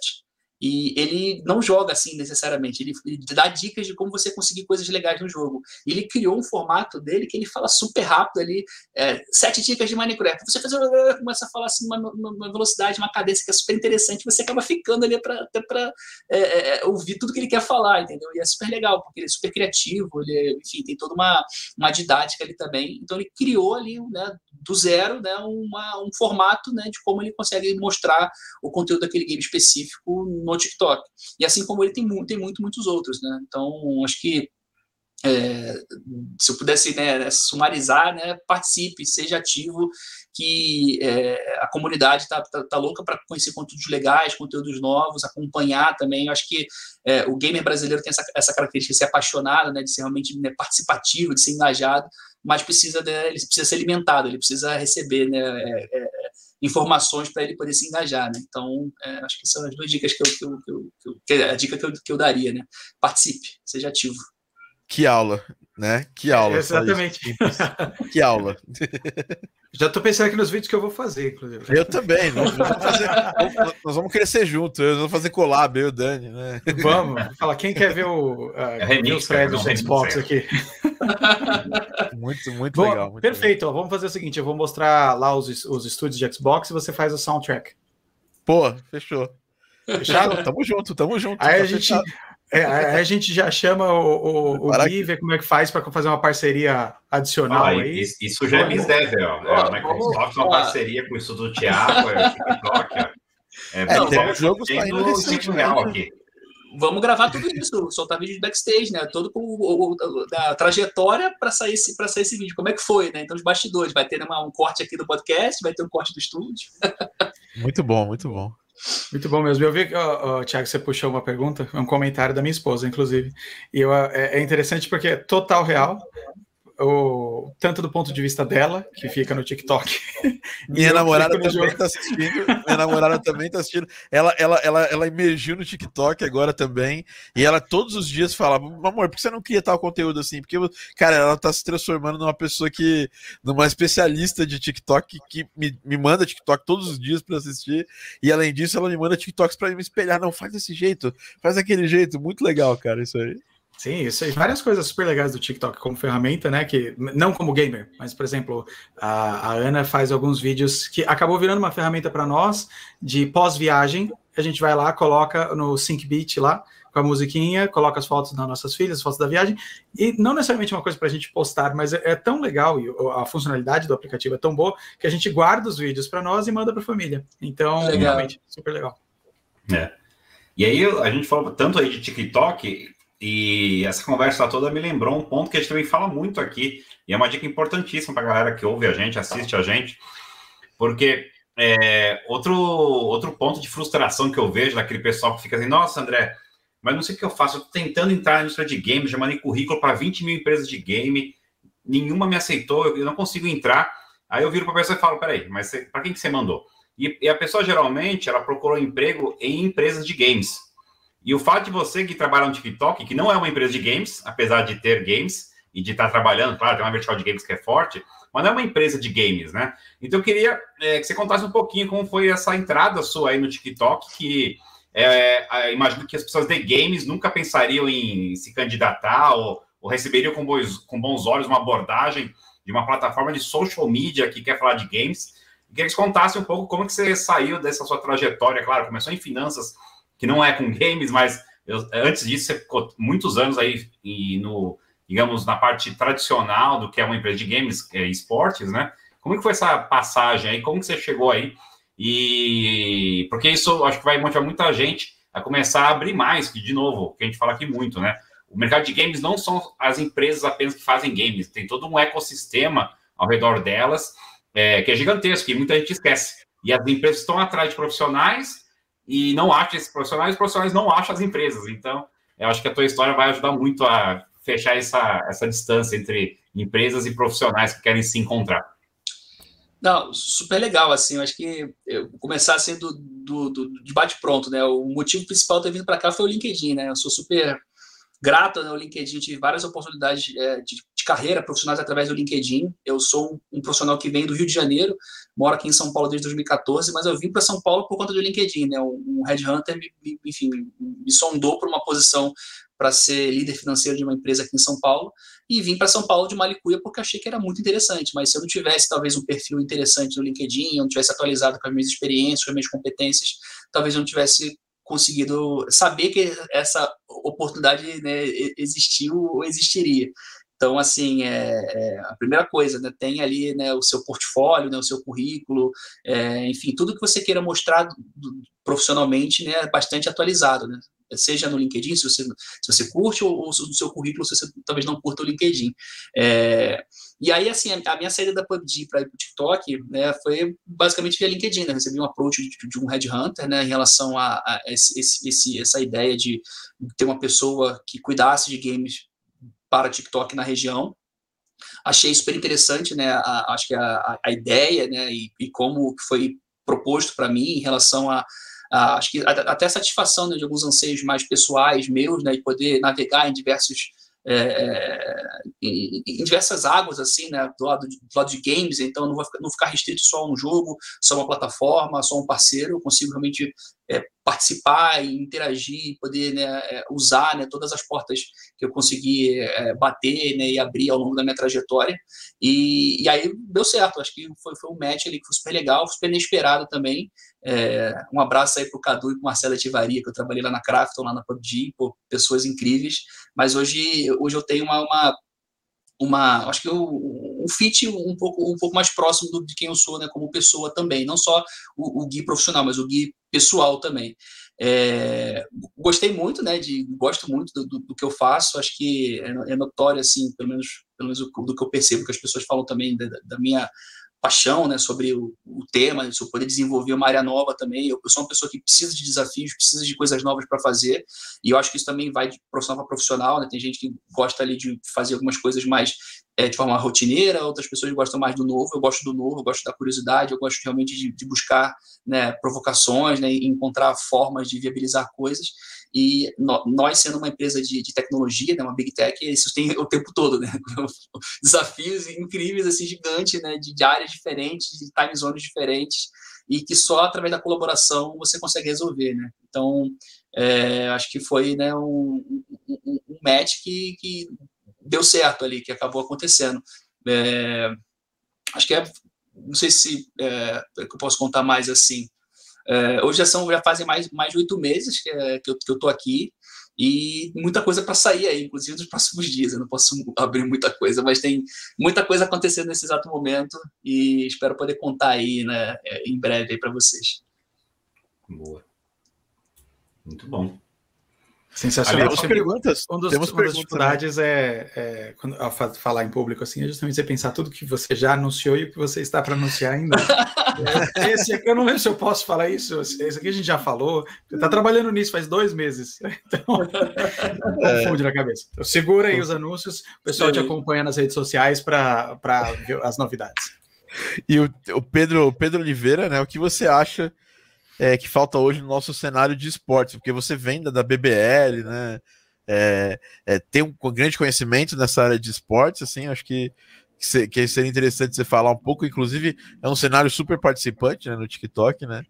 E ele não joga assim necessariamente, ele, ele, dá dicas de como você conseguir coisas legais no jogo. Ele criou um formato dele que ele fala super rápido ali, é, sete dicas de Minecraft. Você faz, começa a falar assim uma, uma, velocidade, uma cadência que é super interessante, você acaba ficando ali para é, é, é, ouvir tudo que ele quer falar, entendeu? E é super legal, porque ele é super criativo, ele, enfim, tem toda uma, uma didática ali também. Então ele criou ali, né, do zero, né, uma, um formato né, de como ele consegue mostrar o conteúdo daquele game específico no TikTok. E assim como ele tem, tem muito, muitos outros, né? Então, acho que é, se eu pudesse né, sumarizar, né, participe, seja ativo, que é, a comunidade está tá, tá louca para conhecer conteúdos legais, conteúdos novos, acompanhar também. Eu acho que é, o gamer brasileiro tem essa, essa característica de ser apaixonado, né, de ser realmente né, participativo, de ser engajado, mas precisa de, ele precisa ser alimentado, ele precisa receber né, é, é, informações para ele poder se engajar. Né? Então, é, acho que são as duas dicas que eu, que eu, que eu, que eu a dica que eu, que eu daria. Né? Participe, seja ativo. Que aula, né? Que aula. É, exatamente. que aula. Já estou pensando aqui nos vídeos que eu vou fazer, inclusive. Eu também. Nós vamos, fazer, nós vamos crescer junto. Eu vou fazer collab, eu e o Dani, né? Vamos. Fala, quem quer ver, o, uh, é remix, do Xbox aqui? Muito, muito Bom, legal. Muito perfeito. Legal. vamos fazer o seguinte: eu vou mostrar lá os, os estúdios de Xbox e você faz o soundtrack. Pô, fechou. Fechado? Tamo junto, tamo junto. Aí tá a gente. Fechado. É, aí a gente já chama o, o, o Gui, ver como é que faz para fazer uma parceria adicional ah, aí. Isso já é mislével. É, o Microsoft uma parceria com isso do Thiago, é o TikTok. É, é, tem jogos saindo real aqui. Vamos gravar tudo isso, soltar vídeo de backstage, né? Todo com o, o, a trajetória para sair, esse, sair esse vídeo. Como é que foi, né? Então, os bastidores. Vai ter uma, um corte aqui do podcast, vai ter um corte do estúdio. muito bom, muito bom. Muito bom mesmo. Eu vi que, oh, oh, você puxou uma pergunta, um comentário da minha esposa, inclusive. E eu, é, é interessante porque é total real o, tanto do ponto de vista dela, que fica no TikTok. Minha namorada também está assistindo. Minha namorada também está assistindo. Ela, ela, ela, ela emergiu no TikTok agora também. E ela todos os dias fala: Amor, por que você não cria tal conteúdo assim? Porque, cara, ela está se transformando numa pessoa que. numa especialista de TikTok que me, me manda TikTok todos os dias para assistir. E além disso, ela me manda TikToks para me espelhar. Não, faz desse jeito, faz daquele jeito. Muito legal, cara, isso aí. Sim, isso aí. Várias coisas super legais do TikTok como ferramenta, né? Que não como gamer, mas, por exemplo, a, a Ana faz alguns vídeos que acabou virando uma ferramenta para nós de pós-viagem. A gente vai lá, coloca no SyncBeat lá, com a musiquinha, coloca as fotos das nossas filhas, as fotos da viagem, e não necessariamente uma coisa para a gente postar, mas é, é, tão legal e a funcionalidade do aplicativo é tão boa que a gente guarda os vídeos para nós e manda para a família. Então, legal. realmente, super legal. É. E aí a gente falou tanto aí de TikTok, e essa conversa toda me lembrou um ponto que a gente também fala muito aqui, e é uma dica importantíssima para a galera que ouve a gente, assiste a gente, porque é, outro, outro ponto de frustração que eu vejo daquele pessoal que fica assim, nossa, André, mas não sei o que eu faço, eu estou tentando entrar na indústria de games, já mandei currículo para 20 mil empresas de game, nenhuma me aceitou, eu não consigo entrar. Aí eu viro para a pessoa e falo, peraí, mas para quem que você mandou? E, e a pessoa geralmente, ela procurou emprego em empresas de games. E o fato de você que trabalha no TikTok, que não é uma empresa de games, apesar de ter games e de estar trabalhando, claro, tem uma vertical de games que é forte, mas não é uma empresa de games, né? Então eu queria é, que você contasse um pouquinho como foi essa entrada sua aí no TikTok, que é, imagino que as pessoas de games nunca pensariam em se candidatar ou, ou receberiam com bons, com bons olhos uma abordagem de uma plataforma de social media que quer falar de games. Eu queria que você contasse um pouco como que você saiu dessa sua trajetória, claro, começou em finanças, que não é com games, mas eu, antes disso você ficou muitos anos aí e no, digamos, na parte tradicional do que é uma empresa de games, é, esportes, né? Como que foi essa passagem aí? Como que você chegou aí? E porque isso acho que vai motivar muita gente a começar a abrir mais, que de novo, que a gente fala aqui muito, né? O mercado de games não são as empresas apenas que fazem games, tem todo um ecossistema ao redor delas é, que é gigantesco e muita gente esquece. E as empresas estão atrás de profissionais e não acha esses profissionais, os profissionais não acham as empresas. Então, eu acho que a tua história vai ajudar muito a fechar essa, essa distância entre empresas e profissionais que querem se encontrar. Não, super legal, assim, eu acho que eu começar assim do, do, do de bate-pronto, né, o motivo principal de ter vindo para cá foi o LinkedIn, né, eu sou super grato né, ao LinkedIn, tive várias oportunidades é, de, de, carreira profissionais através do LinkedIn. Eu sou um, um, profissional que vem do Rio de Janeiro, moro aqui em São Paulo desde 2014, mas eu vim para São Paulo por conta do LinkedIn. Né? Um, um headhunter me, me, enfim, me sondou para uma posição para ser líder financeiro de uma empresa aqui em São Paulo e vim para São Paulo de Malicuia porque achei que era muito interessante. Mas se eu não tivesse talvez um perfil interessante no LinkedIn, eu não tivesse atualizado com as minhas experiências, com as minhas competências, talvez eu não tivesse conseguido saber que essa oportunidade né, existiu ou existiria. Então, assim, é, é, a primeira coisa, né, tem ali né, o seu portfólio, né, o seu currículo, é, enfim, tudo que você queira mostrar do, do, profissionalmente né, é bastante atualizado, né? Seja no LinkedIn, se você, se você curte, ou, ou no seu currículo, se você talvez não curta o LinkedIn. É, e aí, assim, a, minha saída da PUBG para o TikTok né, foi basicamente via LinkedIn. Né? Recebi um approach de, de um headhunter né, em relação a, a esse, esse, essa ideia de ter uma pessoa que cuidasse de games para TikTok na região. Achei super interessante, né? A, acho que a, a ideia, né? E, e como foi proposto para mim em relação a, a, acho que até satisfação né, de alguns anseios mais pessoais meus, né, de poder navegar em diversos é, é, em, em, diversas águas, assim, né, do lado de, do lado de games, então não vou ficar, não ficar restrito só a um jogo, só uma plataforma, só um parceiro, eu consigo realmente é, participar e interagir, poder né, é, usar né, todas as portas que eu consegui é, bater né, e abrir ao longo da minha trajetória. E, e, aí deu certo, acho que foi, foi um match ali que foi super legal, super inesperado também. É, um abraço aí para o Cadu e para Marcelo Ativaria, que eu trabalhei lá na Crafton, lá na PUBG, pô, pessoas incríveis. Mas hoje, hoje eu tenho uma, uma uma, acho que um, um fit um pouco, um pouco mais próximo do, de quem eu sou, né, como pessoa também, não só o, o Gui profissional, mas o Gui pessoal também. É, gostei muito, né, de, gosto muito do, do, do que eu faço, acho que é, é, notório, assim, pelo menos, pelo menos do que eu percebo, que as pessoas falam também da, da minha paixão, né, sobre o, o tema, né, sobre poder desenvolver uma área nova também. Eu, eu, sou uma pessoa que precisa de desafios, precisa de coisas novas para fazer, e eu acho que isso também vai de profissional para profissional, né? Tem gente que gosta ali de fazer algumas coisas mais é, de forma rotineira, outras pessoas gostam mais do novo, eu gosto do novo, eu gosto da curiosidade, eu gosto realmente de, de buscar né, provocações, né, encontrar formas de viabilizar coisas. E no, nós, sendo uma empresa de, de, tecnologia, né, uma big tech, isso tem o tempo todo, né? Desafios incríveis, assim, gigantes, né? De, de áreas diferentes, de time zones diferentes, e que só através da colaboração você consegue resolver, né? Então, é, acho que foi né, um, um, um match que, que deu certo ali, que acabou acontecendo. É, acho que é, não sei se é, eu posso contar mais assim, é, hoje já, são, já fazem mais, mais de oito meses que, é, que, eu, que eu tô aqui e muita coisa para sair aí, inclusive nos próximos dias. Eu não posso abrir muita coisa, mas tem muita coisa acontecendo nesse exato momento e espero poder contar aí né, é, em breve para vocês. Boa. Muito bom. Sensacional. Temos perguntas. Um dos, temos uma das dificuldades é, é, quando, ao falar em público assim, é justamente você pensar tudo que você já anunciou e o que você está para anunciar ainda. É, esse aqui eu não lembro se eu posso falar isso. Esse aqui a gente já falou. Você está trabalhando nisso faz dois meses. Então, é. confunde na cabeça. Então, segura aí os anúncios, o pessoal te acompanha nas redes sociais para ver as novidades. E o, o Pedro, o Pedro Oliveira, né? O que você acha? É, que falta hoje no nosso cenário de esportes, porque você vem da, BBL, né? É, é, tem um grande conhecimento nessa área de esportes, assim, acho que, que, que seria interessante você falar um pouco, inclusive é um cenário super participante né, no TikTok, né?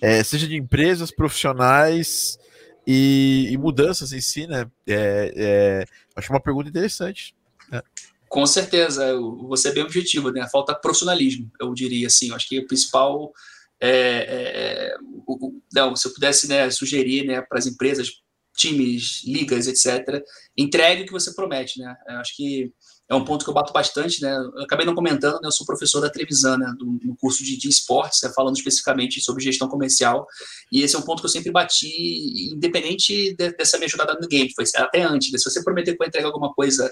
É, seja de empresas, profissionais e, e, mudanças em si, né? É, é, acho uma pergunta interessante. Né? Com certeza, você é bem objetivo, né? Falta profissionalismo, eu diria assim. Acho que o principal é, é, o, não, se eu pudesse né, sugerir né, para as empresas, times, ligas, etc., entregue o que você promete. Né? Eu acho que é um ponto que eu bato bastante. Né? Eu acabei não comentando, né, eu sou professor da Trevisan, né, do, no curso de, de esportes, né, falando especificamente sobre gestão comercial, e esse é um ponto que eu sempre bati, independente de, dessa minha jornada no game, foi até antes. Né? Se você prometer que vai entregar alguma coisa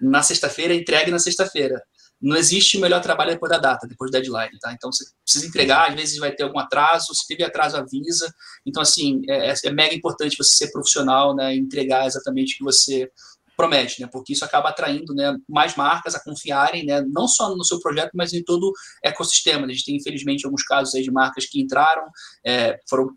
na sexta-feira, entregue na sexta-feira não existe o melhor trabalho depois da data, depois do deadline, tá? Então você precisa entregar, às vezes vai ter algum atraso, se teve atraso, avisa. Então, assim, é, é, é mega importante você ser profissional, né? Entregar exatamente o que você promete, né? Porque isso acaba atraindo né, mais marcas a confiarem, né? Não só no seu projeto, mas em todo o ecossistema. A gente tem, infelizmente, alguns casos aí de marcas que entraram, é, foram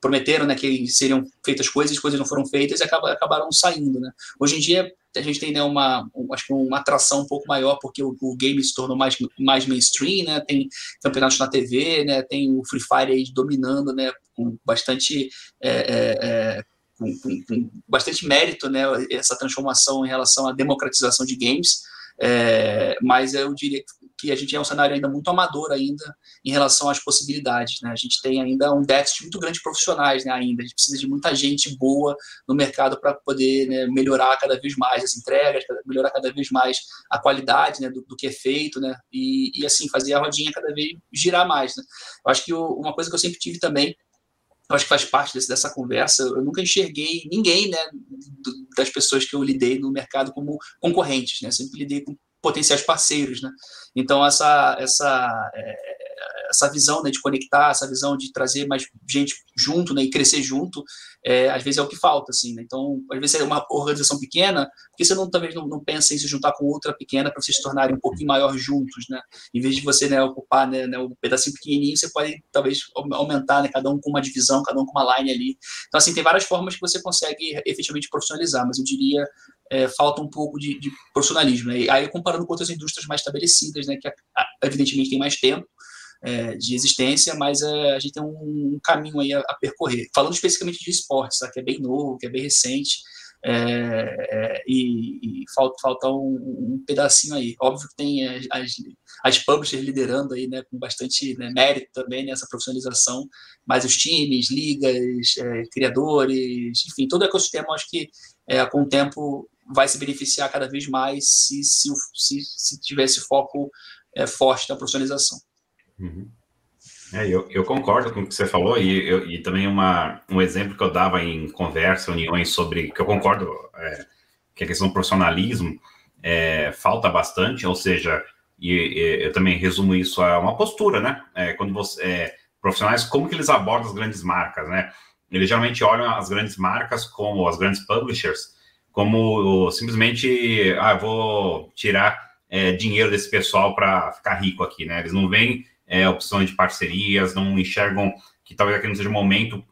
prometeram né, que seriam feitas coisas, as coisas não foram feitas e acabaram saindo. Né? Hoje em dia a gente tem né, uma, acho que uma atração um pouco maior porque o, o, game se tornou mais, mais mainstream, né? tem campeonatos na TV, né? tem o Free Fire aí dominando né? com bastante é, é, é, com, com, com, bastante mérito né? essa transformação em relação à democratização de games. É, mas eu diria que a gente é um cenário ainda muito amador ainda em relação às possibilidades, né? A gente tem ainda um déficit muito grande de profissionais, né? Ainda a gente precisa de muita gente boa no mercado para poder né, melhorar cada vez mais as entregas, melhorar cada vez mais a qualidade né, do, do que é feito, né? E, e, assim fazer a rodinha cada vez girar mais, né? Eu acho que o, uma coisa que eu sempre tive também acho que faz parte desse, dessa conversa. Eu nunca enxerguei ninguém, né, das pessoas que eu lidei no mercado como concorrentes, né? Sempre lidei com potenciais parceiros, né? Então essa essa é, essa visão né, de conectar, essa visão de trazer mais gente junto, né, e crescer junto, é, às vezes é o que falta, assim, né? Então, às vezes é uma organização pequena, porque você não talvez não, não pensa em se juntar com outra pequena para vocês se tornarem um pouquinho maior juntos, né? Em vez de você né, ocupar né, né, um pedacinho pequenininho, você pode talvez aumentar, né, cada um com uma divisão, cada um com uma line ali. Então, assim, tem várias formas que você consegue efetivamente profissionalizar, mas eu diria é, falta um pouco de, de profissionalismo. Né? Aí, comparando com outras indústrias mais estabelecidas, né, que evidentemente tem mais tempo, é, de existência, mas é, a gente tem um, um caminho aí a, a, percorrer. Falando especificamente de esportes, tá? que é bem novo, que é bem recente, é, é e, e, falta, falta um, um, pedacinho aí. Óbvio que tem as, as publishers liderando aí, né, com bastante né, mérito também nessa profissionalização, mas os times, ligas, é, criadores, enfim, todo o ecossistema, acho que é, com o tempo vai se beneficiar cada vez mais se, se, se, se tiver esse foco é, forte na profissionalização. Uhum. É, eu, eu, concordo com o que você falou e, eu, e também uma, um exemplo que eu dava em conversa, uniões sobre que eu concordo é, que a questão do profissionalismo é, falta bastante, ou seja, e, e, eu também resumo isso a uma postura, né? É, quando você é, profissionais, como que eles abordam as grandes marcas, né? Eles geralmente olham as grandes marcas como as grandes publishers como simplesmente, ah, vou tirar é, dinheiro desse pessoal para ficar rico aqui, né? Eles não veem é, opções de parcerias, não enxergam que talvez aquele não seja o momento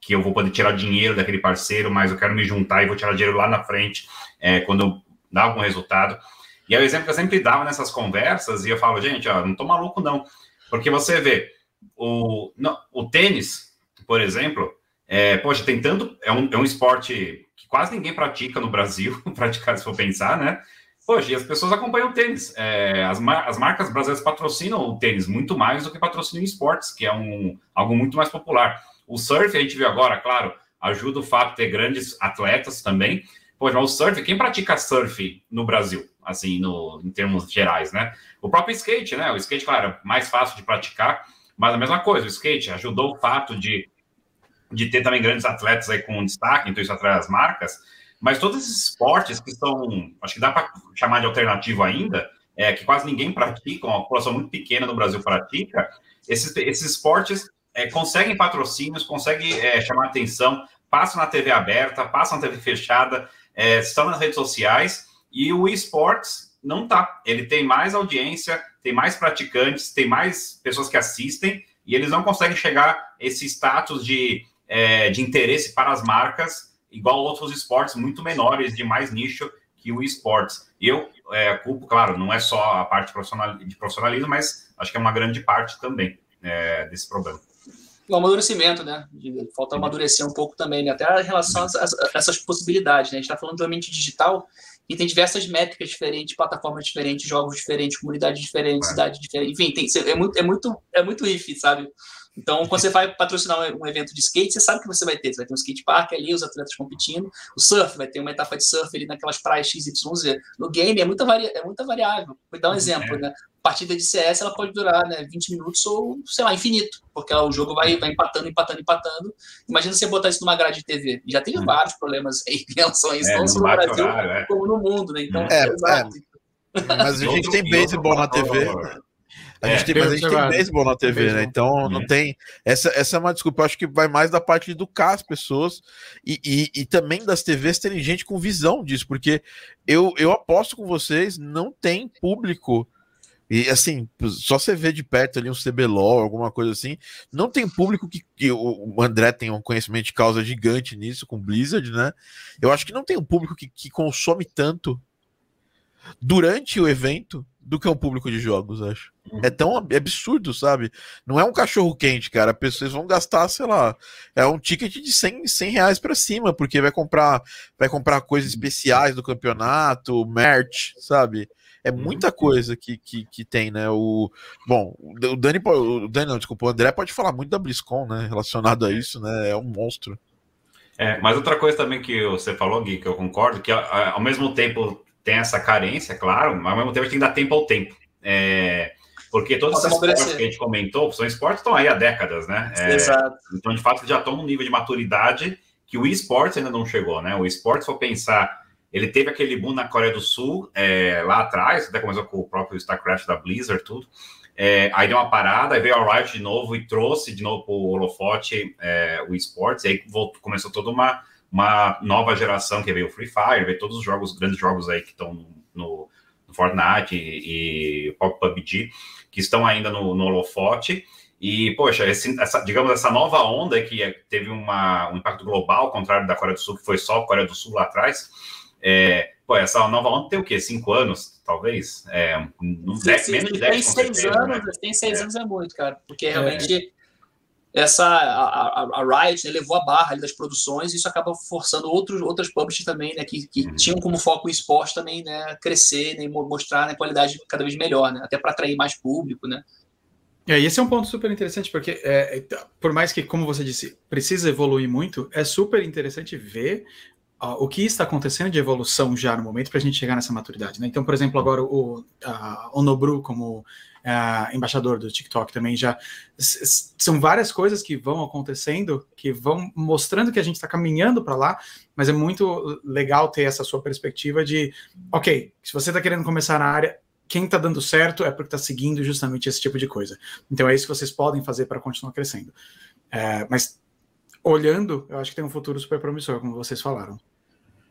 que eu vou poder tirar dinheiro daquele parceiro, mas eu quero me juntar e vou tirar dinheiro lá na frente, é, quando dar algum resultado. E é o exemplo que eu sempre dava nessas conversas, e eu falo, gente, ó, não tô maluco não, porque você vê, o, não, o tênis, por exemplo, é, poxa, tem tanto, é um, é um esporte que quase ninguém pratica no Brasil, praticar se for pensar, né? Poxa, e as pessoas acompanham o tênis. É, as, mar as, marcas brasileiras patrocinam o tênis muito mais do que patrocinam esportes, que é um, algo muito mais popular. O surf, a gente viu agora, claro, ajuda o fato de ter grandes atletas também. Poxa, mas o surf, quem pratica surf no Brasil? Assim, no, em termos gerais, né? O próprio skate, né? O skate, claro, é mais fácil de praticar, mas a mesma coisa, o skate ajudou o fato de, de ter também grandes atletas aí com destaque, então isso atrai as marcas. Mas todos esses esportes que são, acho que dá para chamar de alternativo ainda, é, que quase ninguém pratica, uma população muito pequena no Brasil pratica, esses, esses esportes é, conseguem patrocínios, conseguem é, chamar atenção, passam na TV aberta, passam na TV fechada, é, estão nas redes sociais, e o esportes não tá. Ele tem mais audiência, tem mais praticantes, tem mais pessoas que assistem, e eles não conseguem chegar a esse status de, é, de interesse para as marcas igual outros esportes muito menores, de mais nicho que o esportes. Eu é, culpo, claro, não é só a parte profissional, de profissionalismo, mas acho que é uma grande parte também é, desse problema. O amadurecimento, né? Falta amadurecer um pouco também, né? Até em relação a, essas possibilidades, né? A gente está falando do ambiente digital e tem diversas métricas diferentes, plataformas diferentes, jogos diferentes, comunidades diferentes, é. cidades diferentes, enfim, tem, é muito, é muito, é muito if, sabe? Então, quando você vai patrocinar um evento de skate, você sabe que você vai ter. Você vai ter um skate park ali, os atletas competindo. O surf, vai ter uma etapa de surf ali naquelas praias XYZ. No game é muita, vari... é muita variável. Vou dar um uhum. exemplo, é. né? partida de CS ela pode durar né, 20 minutos ou, sei lá, infinito, porque o jogo vai, vai empatando, empatando, empatando. Imagina você botar isso numa grade de TV. Já teve hum. vários problemas aí em relação a isso, é, não só no Brasil, horário, é. como no mundo, né? Então, é, é, Mas a gente tem beisebol na TV. A gente é, tem, mas a gente tem beisebol na TV, né? Então não tem. Essa, essa é uma desculpa, eu acho que vai mais da parte de educar as pessoas e, e, e, também das TVs terem gente com visão disso, porque eu, eu aposto com vocês, não tem público E assim, só você vê de perto ali um CBLOL, alguma coisa assim. Não tem público que, que, o André tem um conhecimento de causa gigante nisso com Blizzard, né? Eu acho que não tem um público que, que consome tanto durante o evento do que um público de jogos, acho. Uhum. É tão absurdo, sabe? Não é um cachorro quente, cara. As pessoas vão gastar, sei lá, é um ticket de 100, 100 reais para cima, porque vai comprar, vai comprar coisas especiais do campeonato, merch, sabe? É uhum. muita coisa que, que, que tem, né? O, bom, o Dani, o Dani, não, desculpa, o André pode falar muito da BlizzCon, né? Relacionado a isso, né? É um monstro. É, mas outra coisa também que você falou, Gui, que eu concordo, que ao mesmo tempo tem essa carência, claro, mas ao mesmo tempo a gente tem que dar tempo ao tempo. É, porque todos esses esportes que a gente comentou são esportes que estão aí há décadas, né? É, Exato. Então, de fato, já estão num nível de maturidade que o esportes ainda não chegou, né? O esportes, se for pensar, ele teve aquele boom na Coreia do Sul é, lá atrás, até começou com o próprio StarCraft da Blizzard, tudo. É, aí deu uma parada, aí veio a Riot de novo e trouxe de novo para o holofote é, o esportes, aí voltou, começou toda uma uma nova geração que veio o Free Fire, veio todos os jogos, grandes jogos aí que estão no, no, Fortnite e, e PUBG, que estão ainda no, no holofote. E, poxa, esse, essa, digamos, essa nova onda que é, teve uma, um impacto global, ao contrário da Coreia do Sul, que foi só a Coreia do Sul lá atrás, é, pô, essa nova onda tem o quê? Cinco anos, talvez? É, não sim, deve, sim, menos de dez, tem seis certeza, anos, né? tem seis é. anos é muito, cara, porque é. realmente essa a, a, a Riot né, levou a barra das produções e isso acaba forçando outros, outras publishers também, né, que, que uhum. tinham como foco o esporte também, né, crescer né, e mostrar né, qualidade cada vez melhor, né, até para atrair mais público, né. É, esse é um ponto super interessante, porque é, por mais que, como você disse, precisa evoluir muito, é super interessante ver uh, o que está acontecendo de evolução já no momento para a gente chegar nessa maturidade. Né? Então, por exemplo, agora o uh, Onobru como uh, embaixador do TikTok também já. São várias coisas que vão acontecendo, que vão mostrando que a gente está caminhando para lá, mas é muito legal ter essa sua perspectiva de, ok, se você está querendo começar na área, quem está dando certo é porque está seguindo justamente esse tipo de coisa. Então é isso que vocês podem fazer para continuar crescendo. É, mas olhando, eu acho que tem um futuro super promissor, como vocês falaram.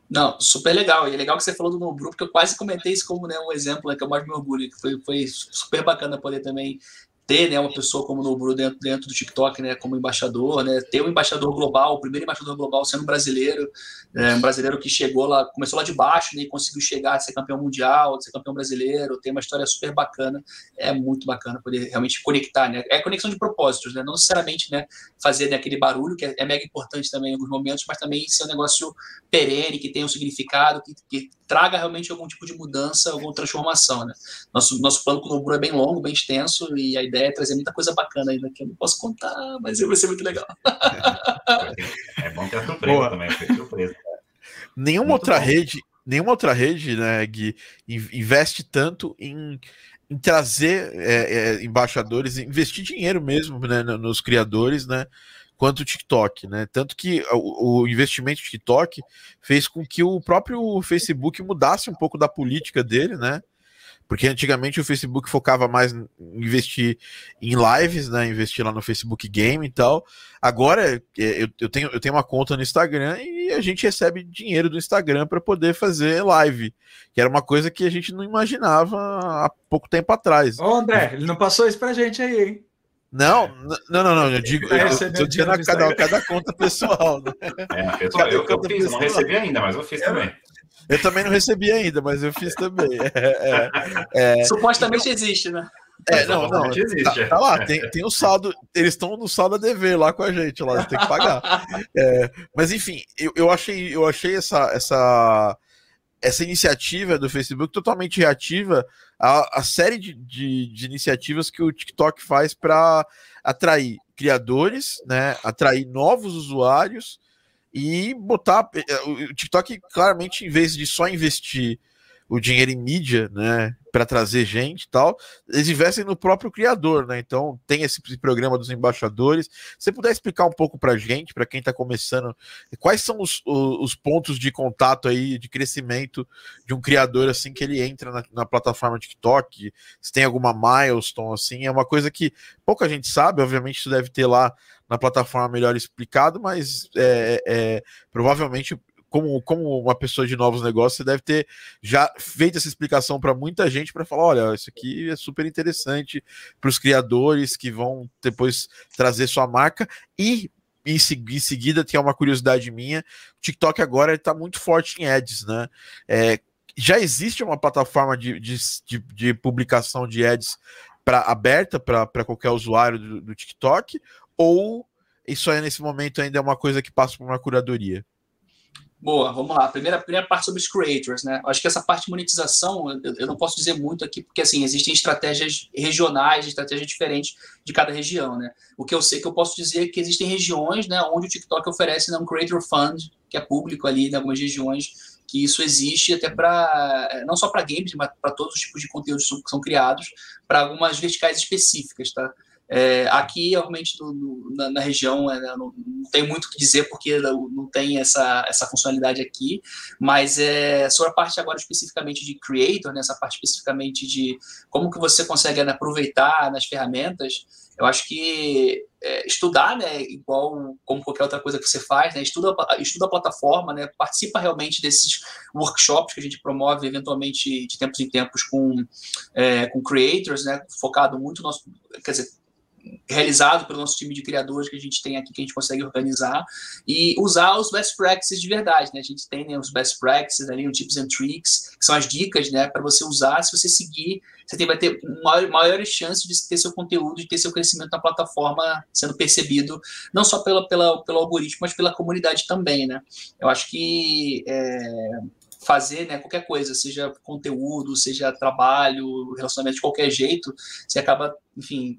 Não, super legal. E é legal que você falou do Nobru, porque eu quase comentei isso como né, um exemplo né, que eu mais me orgulho, que foi, foi super bacana poder também ter né, uma pessoa como o Nobru dentro, dentro do TikTok, né, como embaixador, né, ter um embaixador global, o primeiro embaixador global sendo brasileiro, é, um brasileiro que chegou lá, começou lá de baixo né, e conseguiu chegar a ser campeão mundial, ser campeão brasileiro, tem uma história super bacana, é muito bacana poder realmente conectar, né, é conexão de propósitos, né, não necessariamente né, fazer né, aquele barulho, que é, é mega importante também em alguns momentos, mas também ser um negócio perene, que tenha um significado, que, que traga realmente algum tipo de mudança, alguma transformação, né. Nosso, nosso plano com o Nobru é bem longo, bem extenso, e a ideia ideia é trazer muita coisa bacana ainda que eu não posso contar, mas vai ser muito legal. é bom ter a surpresa Boa. também, foi surpresa. Nenhuma muito outra bom. rede, nenhuma outra rede, né, Gui, investe tanto em, em trazer é, é, embaixadores, investir dinheiro mesmo né, nos criadores, né? Quanto o TikTok, né? Tanto que o, o investimento do TikTok fez com que o próprio Facebook mudasse um pouco da política dele, né? Porque antigamente o Facebook focava mais em investir em lives, né? Investir lá no Facebook Game e tal. Agora é, eu, eu, tenho, eu tenho uma conta no Instagram e a gente recebe dinheiro do Instagram para poder fazer live. Que era uma coisa que a gente não imaginava há pouco tempo atrás. Ô, André, ele não passou isso pra gente aí, hein? Não, não, não, não, eu digo, eu, eu tô dizendo a cada, cada conta pessoal. Né? É, pessoal, eu, eu, fiz, não recebi ainda, mas eu fiz também. Eu também não recebi ainda, mas eu fiz também. É, é, é. Supostamente existe, né? É, não, não, existe. Tá, tá lá, tem, tem o saldo, eles estão no saldo a dever lá com a gente, lá, tem que pagar. É, mas enfim, eu, eu achei, eu achei essa, essa, essa iniciativa do Facebook totalmente reativa à, à série de, de, de iniciativas que o TikTok faz para atrair criadores, né, atrair novos usuários e botar eh, o TikTok claramente em vez de só investir o dinheiro em mídia, né, para trazer gente e tal, eles investem no próprio criador, né? Então tem esse programa dos embaixadores. Se você puder explicar um pouco para gente, para quem está começando, quais são os, os, pontos de contato aí, de crescimento de um criador assim que ele entra na, na plataforma TikTok? Se tem alguma milestone assim, é uma coisa que pouca gente sabe. Obviamente isso deve ter lá na plataforma melhor explicado, mas é, é, provavelmente como, como uma pessoa de novos negócios, você deve ter já feito essa explicação para muita gente para falar: olha, isso aqui é super interessante para os criadores que vão depois trazer sua marca e em, seguida, tem uma curiosidade minha: o TikTok agora está muito forte em ads, né? É, já existe uma plataforma de, de, de, de publicação de ads pra, aberta para qualquer usuário do, do TikTok? Ou isso aí nesse momento ainda é uma coisa que passa por uma curadoria? Boa, vamos lá. Primeira, primeira parte sobre os creators, né? Acho que essa parte de monetização, eu, eu, não posso dizer muito aqui, porque assim, existem estratégias regionais, estratégias diferentes de cada região, né? O que eu sei que eu posso dizer é que existem regiões, né, onde o TikTok oferece né, um creator fund, que é público ali em algumas regiões, que isso existe até para não só para games, mas para todos os tipos de conteúdos que são criados, para algumas verticais específicas, tá? É, aqui, realmente, na, na, região, é, não, não tem muito o que dizer, porque não, tem essa, essa funcionalidade aqui, mas é, sobre a parte agora especificamente de creator, né, essa parte especificamente de como que você consegue né, aproveitar nas ferramentas, eu acho que é, estudar, né, igual como qualquer outra coisa que você faz, né, estuda, estuda a plataforma, né, participa realmente desses workshops que a gente promove eventualmente de tempos em tempos com, é, com creators, né, focado muito no nosso, quer dizer, realizado pelo nosso time de criadores que a gente tem aqui, que a gente consegue organizar, e usar os best practices de verdade, né? A gente tem né, os best practices ali, os tips and tricks, que são as dicas, né, para você usar, se você seguir, você tem, vai ter maior, maiores chances de ter seu conteúdo, de ter seu crescimento na plataforma sendo percebido, não só pela, pela, pelo algoritmo, mas pela comunidade também, né? Eu acho que é, fazer né, qualquer coisa, seja conteúdo, seja trabalho, relacionamento de qualquer jeito, você acaba, enfim,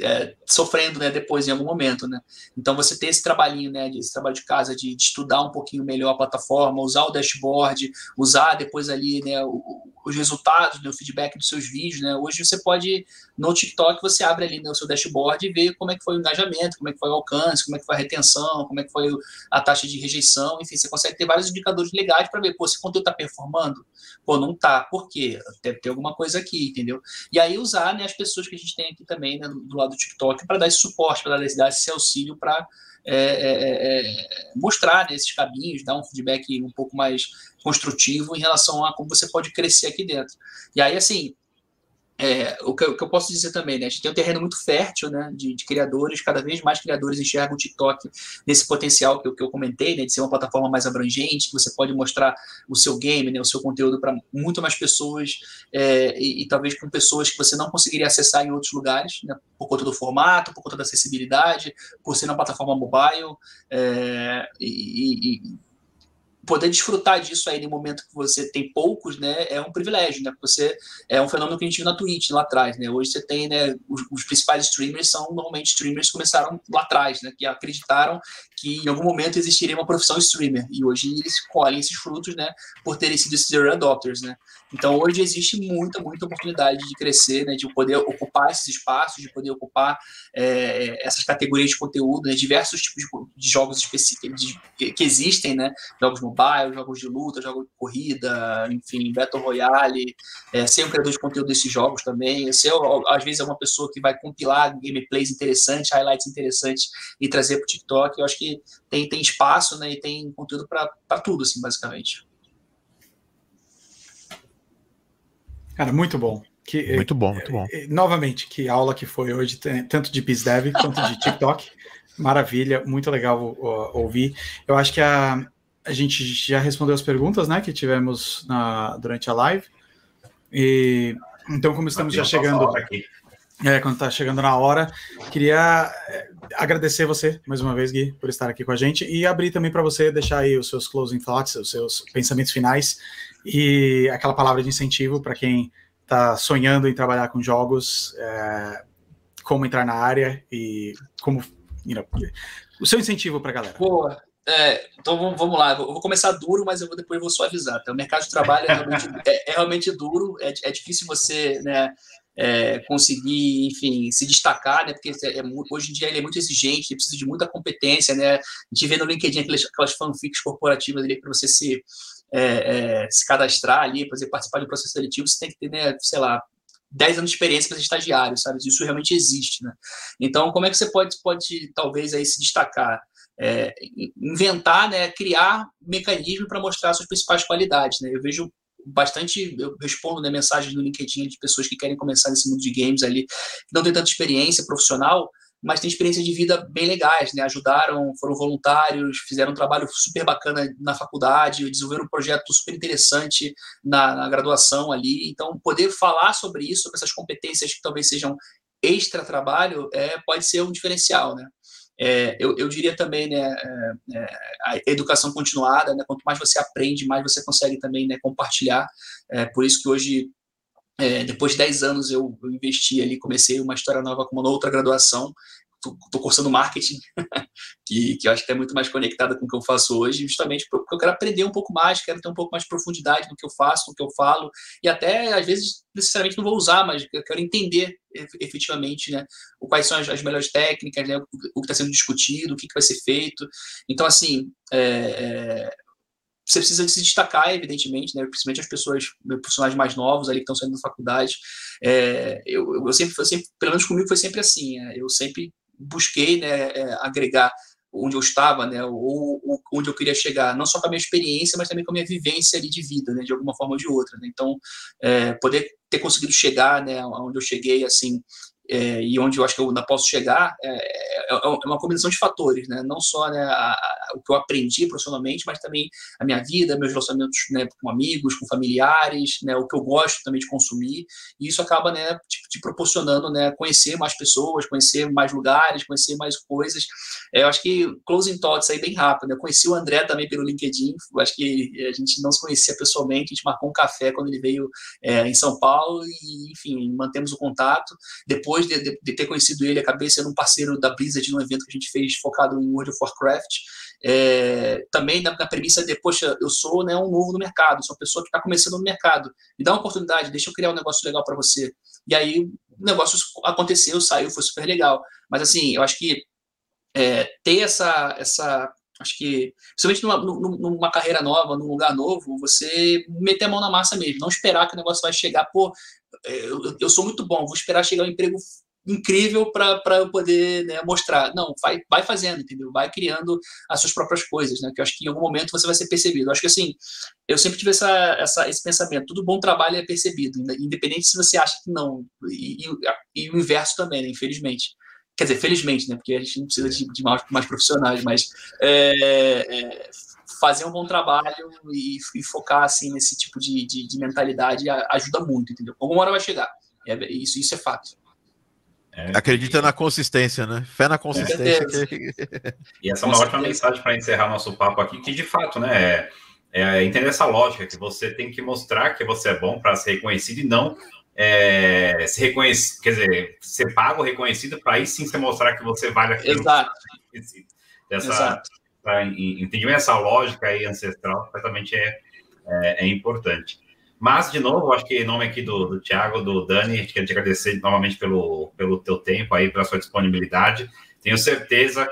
é, sofrendo né, depois em algum momento, né? Então você ter esse trabalhinho, né, esse trabalho de casa de, de, estudar um pouquinho melhor a plataforma, usar o dashboard, usar depois ali né, o, os resultados, né, o feedback dos seus vídeos, né? Hoje você pode no TikTok você abre ali né, o seu dashboard e vê como é que foi o engajamento, como é que foi o alcance, como é que foi a retenção, como é que foi a taxa de rejeição, enfim, você consegue ter vários indicadores legais para ver, pô, se o conteúdo está performando, pô, não tá, por quê? Deve ter alguma coisa aqui, entendeu? E aí usar né, as pessoas que a gente tem aqui também né, do, do lado do TikTok para dar esse suporte, para dar, dar esse auxílio para é, é, é, é, mostrar né, esses caminhos, dar um feedback um pouco mais construtivo em relação a como você pode crescer aqui dentro. E aí, assim, é, o, que eu, o, que eu, posso dizer também, né? A gente tem um terreno muito fértil, né? De, de, criadores, cada vez mais criadores enxergam o TikTok nesse potencial que eu, que eu comentei, né? De ser uma plataforma mais abrangente, que você pode mostrar o seu game, né? O seu conteúdo para muito mais pessoas é, e, e, talvez com pessoas que você não conseguiria acessar em outros lugares, né? Por conta do formato, por conta da acessibilidade, por ser uma plataforma mobile é, e, e poder desfrutar disso aí no momento que você tem poucos, né, é um privilégio, né? Você é um fenômeno que a gente viu na Twitch lá atrás, né? Hoje você tem, né, os, os principais streamers são normalmente streamers que começaram lá atrás, né, que acreditaram que em algum momento existiria uma profissão streamer e hoje eles colhem esses frutos, né, por terem sido esses early adopters, né? Então hoje existe muita, muita oportunidade de crescer, né, de poder ocupar esses espaços, de poder ocupar é, essas categorias de conteúdo, né, diversos tipos de, jogos específicos de, que, existem, né, jogos mobile, jogos de luta, jogos de corrida, enfim, battle royale, é, ser um criador de conteúdo desses jogos também, ser às vezes é uma pessoa que vai compilar gameplays interessantes, highlights interessantes e trazer para o TikTok. Eu acho que tem, tem espaço, né, e tem conteúdo para tudo, assim, basicamente. Cara, muito bom. Que, muito bom, muito bom. Novamente, que aula que foi hoje, tanto de BizDev quanto de TikTok. Maravilha, muito legal ouvir. Eu acho que a, a gente já respondeu as perguntas, né, que tivemos na, durante a live. E então, como estamos já chegando, é, quando está chegando na hora, queria é, agradecer você mais uma vez, Gui, por estar aqui com a gente e abrir também para você deixar aí os seus closing thoughts, os seus pensamentos finais e aquela palavra de incentivo para quem está sonhando em trabalhar com jogos, é, como entrar na área e como you know, o seu incentivo para a galera. Boa. É, então vamos, lá, eu vou começar duro, mas eu vou, depois vou suavizar. Tá? O mercado de trabalho é realmente, é, é realmente duro, é, é difícil você né, é, conseguir, enfim, se destacar, né? Porque é, é hoje em dia ele é muito exigente, ele precisa de muita competência, né? A gente vê no LinkedIn aquelas, aquelas fanfics corporativas ali para você se, é, é, se cadastrar ali, para participar de um processo seletivo, você tem que ter, né, sei lá, 10 anos de experiência para ser estagiário, sabe? Isso realmente existe, né? Então, como é que você pode, pode talvez, aí se destacar? é, inventar, né, criar mecanismo para mostrar suas principais qualidades. Né? Eu vejo bastante, eu respondo né, mensagens no LinkedIn de pessoas que querem começar nesse mundo de games ali, que não tem tanta experiência profissional, mas tem experiências de vida bem legais, né? Ajudaram, foram voluntários, fizeram um trabalho super bacana na faculdade, desenvolveram um projeto super interessante na, na graduação ali. Então, poder falar sobre isso, sobre essas competências que talvez sejam extra trabalho, é, pode ser um diferencial, né? É, eu, eu, diria também, né, é, é, a educação continuada, né, quanto mais você aprende, mais você consegue também né, compartilhar. É, por isso que hoje, é, depois de 10 anos, eu, eu, investi ali, comecei uma história nova com uma outra graduação, estou cursando marketing, que, que eu acho que é muito mais conectada com o que eu faço hoje, justamente porque eu quero aprender um pouco mais, quero ter um pouco mais de profundidade no que eu faço, no que eu falo, e até, às vezes, necessariamente não vou usar, mas eu quero entender efetivamente né, quais são as, as melhores técnicas, né, o, que está sendo discutido, o que, que, vai ser feito. Então, assim, é, é, você precisa se destacar, evidentemente, né, principalmente as pessoas, profissionais mais novos ali que estão saindo da faculdade. É, eu, eu, sempre, eu sempre, pelo menos comigo foi sempre assim, é, eu sempre busquei né, é, agregar onde eu estava, né, ou, ou, onde eu queria chegar, não só com a minha experiência, mas também com a minha vivência ali de vida, né, de alguma forma ou de outra. Né? Então, é, poder ter conseguido chegar, né, onde eu cheguei, assim, é, e onde eu acho que eu ainda posso chegar, é, é, é, uma combinação de fatores, né? Não só né, a, a, o que eu aprendi profissionalmente, mas também a minha vida, meus relacionamentos né, com amigos, com familiares, né, o que eu gosto também de consumir, e isso acaba né, te, te proporcionando né, conhecer mais pessoas, conhecer mais lugares, conhecer mais coisas. É, eu acho que closing thoughts aí bem rápido. Né? Eu conheci o André também pelo LinkedIn, eu acho que a gente não se conhecia pessoalmente, a gente marcou um café quando ele veio é, em São Paulo, e enfim, mantemos o contato. Depois depois de, de, de, ter conhecido ele, acabei sendo um parceiro da Blizzard num evento que a gente fez focado em World of Warcraft. É, também na, na, premissa de, poxa, eu sou né, um novo no mercado, sou uma pessoa que está começando no mercado, me dá uma oportunidade, deixa eu criar um negócio legal para você. E aí o negócio aconteceu, saiu, foi super legal. Mas assim, eu acho que é, ter essa, essa Acho que, principalmente numa, numa, carreira nova, num lugar novo, você meter a mão na massa mesmo, não esperar que o negócio vai chegar, pô, eu, eu sou muito bom, vou esperar chegar um emprego incrível para eu poder né, mostrar. Não, vai, vai fazendo, entendeu? Vai criando as suas próprias coisas, né? Que eu acho que em algum momento você vai ser percebido. Eu acho que assim, eu sempre tive essa, essa, esse pensamento: todo bom trabalho é percebido, independente se você acha que não. E, e, e o inverso também, né, infelizmente. Quer dizer, felizmente, né? Porque a gente não precisa de, de mais, mais, profissionais, mas é, é, fazer um bom trabalho e, e focar assim nesse tipo de, de, de, mentalidade ajuda muito, entendeu? Alguma hora vai chegar. É, isso, isso é fato. É, Acredita na consistência, né? Fé na consistência. Que... E essa é uma ótima mensagem para encerrar nosso papo aqui, que de fato, né? É, é, entender essa lógica, que você tem que mostrar que você é bom para ser reconhecido e não é, se reconhecer, quer dizer, ser pago, reconhecido, para aí sim você mostrar que você vale aquilo. Exato. Essa, Exato para entender essa lógica aí ancestral certamente é, é, é, importante. Mas, de novo, acho que em nome aqui do, do Tiago, do Dani, a gente quer te agradecer novamente pelo, pelo teu tempo aí, pela sua disponibilidade. Tenho certeza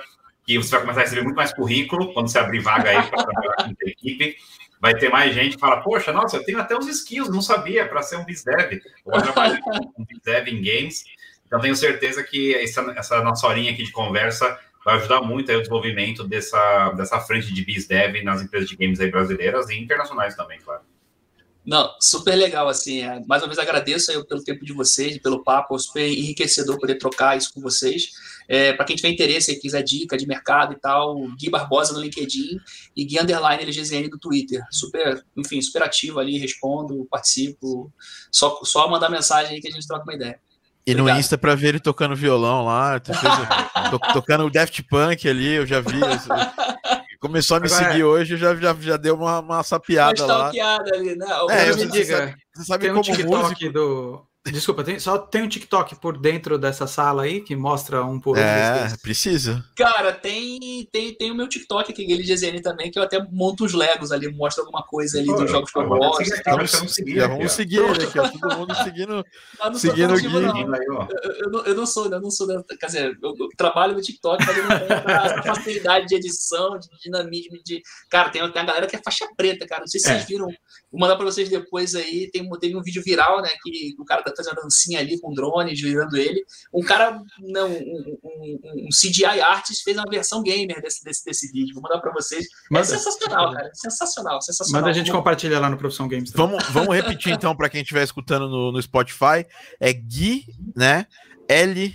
que você vai começar a receber muito mais currículo quando você abrir vaga aí para trabalhar com a equipe. Vai ter mais gente que fala, poxa, nossa, eu tenho até os skills, não sabia, para ser um BizDev. Vou trabalhar com BizDev em games. Então, tenho certeza que essa, essa nossa horinha aqui de conversa vai ajudar muito aí o desenvolvimento dessa, dessa frente de BizDev nas empresas de games aí brasileiras e internacionais também, claro. Não, super legal, assim, é, mais uma vez agradeço aí pelo tempo de vocês, pelo papo, é super enriquecedor poder trocar isso com vocês. É, para quem tiver interesse e quiser dica de mercado e tal, Gui Barbosa no LinkedIn e Gui Underline LGZN do Twitter. Super, enfim, super ativo ali, respondo, participo. Só, só mandar mensagem aí que a gente troca uma ideia. E Obrigado. no Insta pra ver ele tocando violão lá, tocando o Daft Punk ali, eu já vi. Começou a me Agora, seguir hoje, já, já, já deu uma, uma sapiada lá. ali, né? É, me diga, você sabe, como um TikTok músico... do, Desculpa, tem, só tem um TikTok por dentro dessa sala aí que mostra um por É, precisa. Cara, tem, tem, tem o meu TikTok aqui, ele GZN também, que eu até monto os Legos ali, mostro alguma coisa ali Pô, dos jogos que eu gosto. Vamos, seguir, já vamos seguir ele aqui, ó, todo mundo seguindo, seguindo o Gui. Eu, eu, não, eu não sou, eu não sou, quer dizer, eu, eu trabalho no TikTok, mas eu não tenho essa facilidade de edição, de dinamismo, de... Cara, tem, tem a galera que é faixa preta, cara, não sei se é. vocês viram, vou mandar pra vocês depois aí, tem, teve um vídeo viral, né, que o cara fazendo uma dancinha ali com o drone, girando ele. Um cara, não, um, um, um, CGI artist fez uma versão gamer desse, desse, desse vídeo. Vou mandar para vocês. É Manda. É sensacional, cara. Sensacional, sensacional. Manda a gente compartilhar lá no Profissão Games. Vamos, vamos repetir então para quem estiver escutando no, no Spotify. É Gui, né? L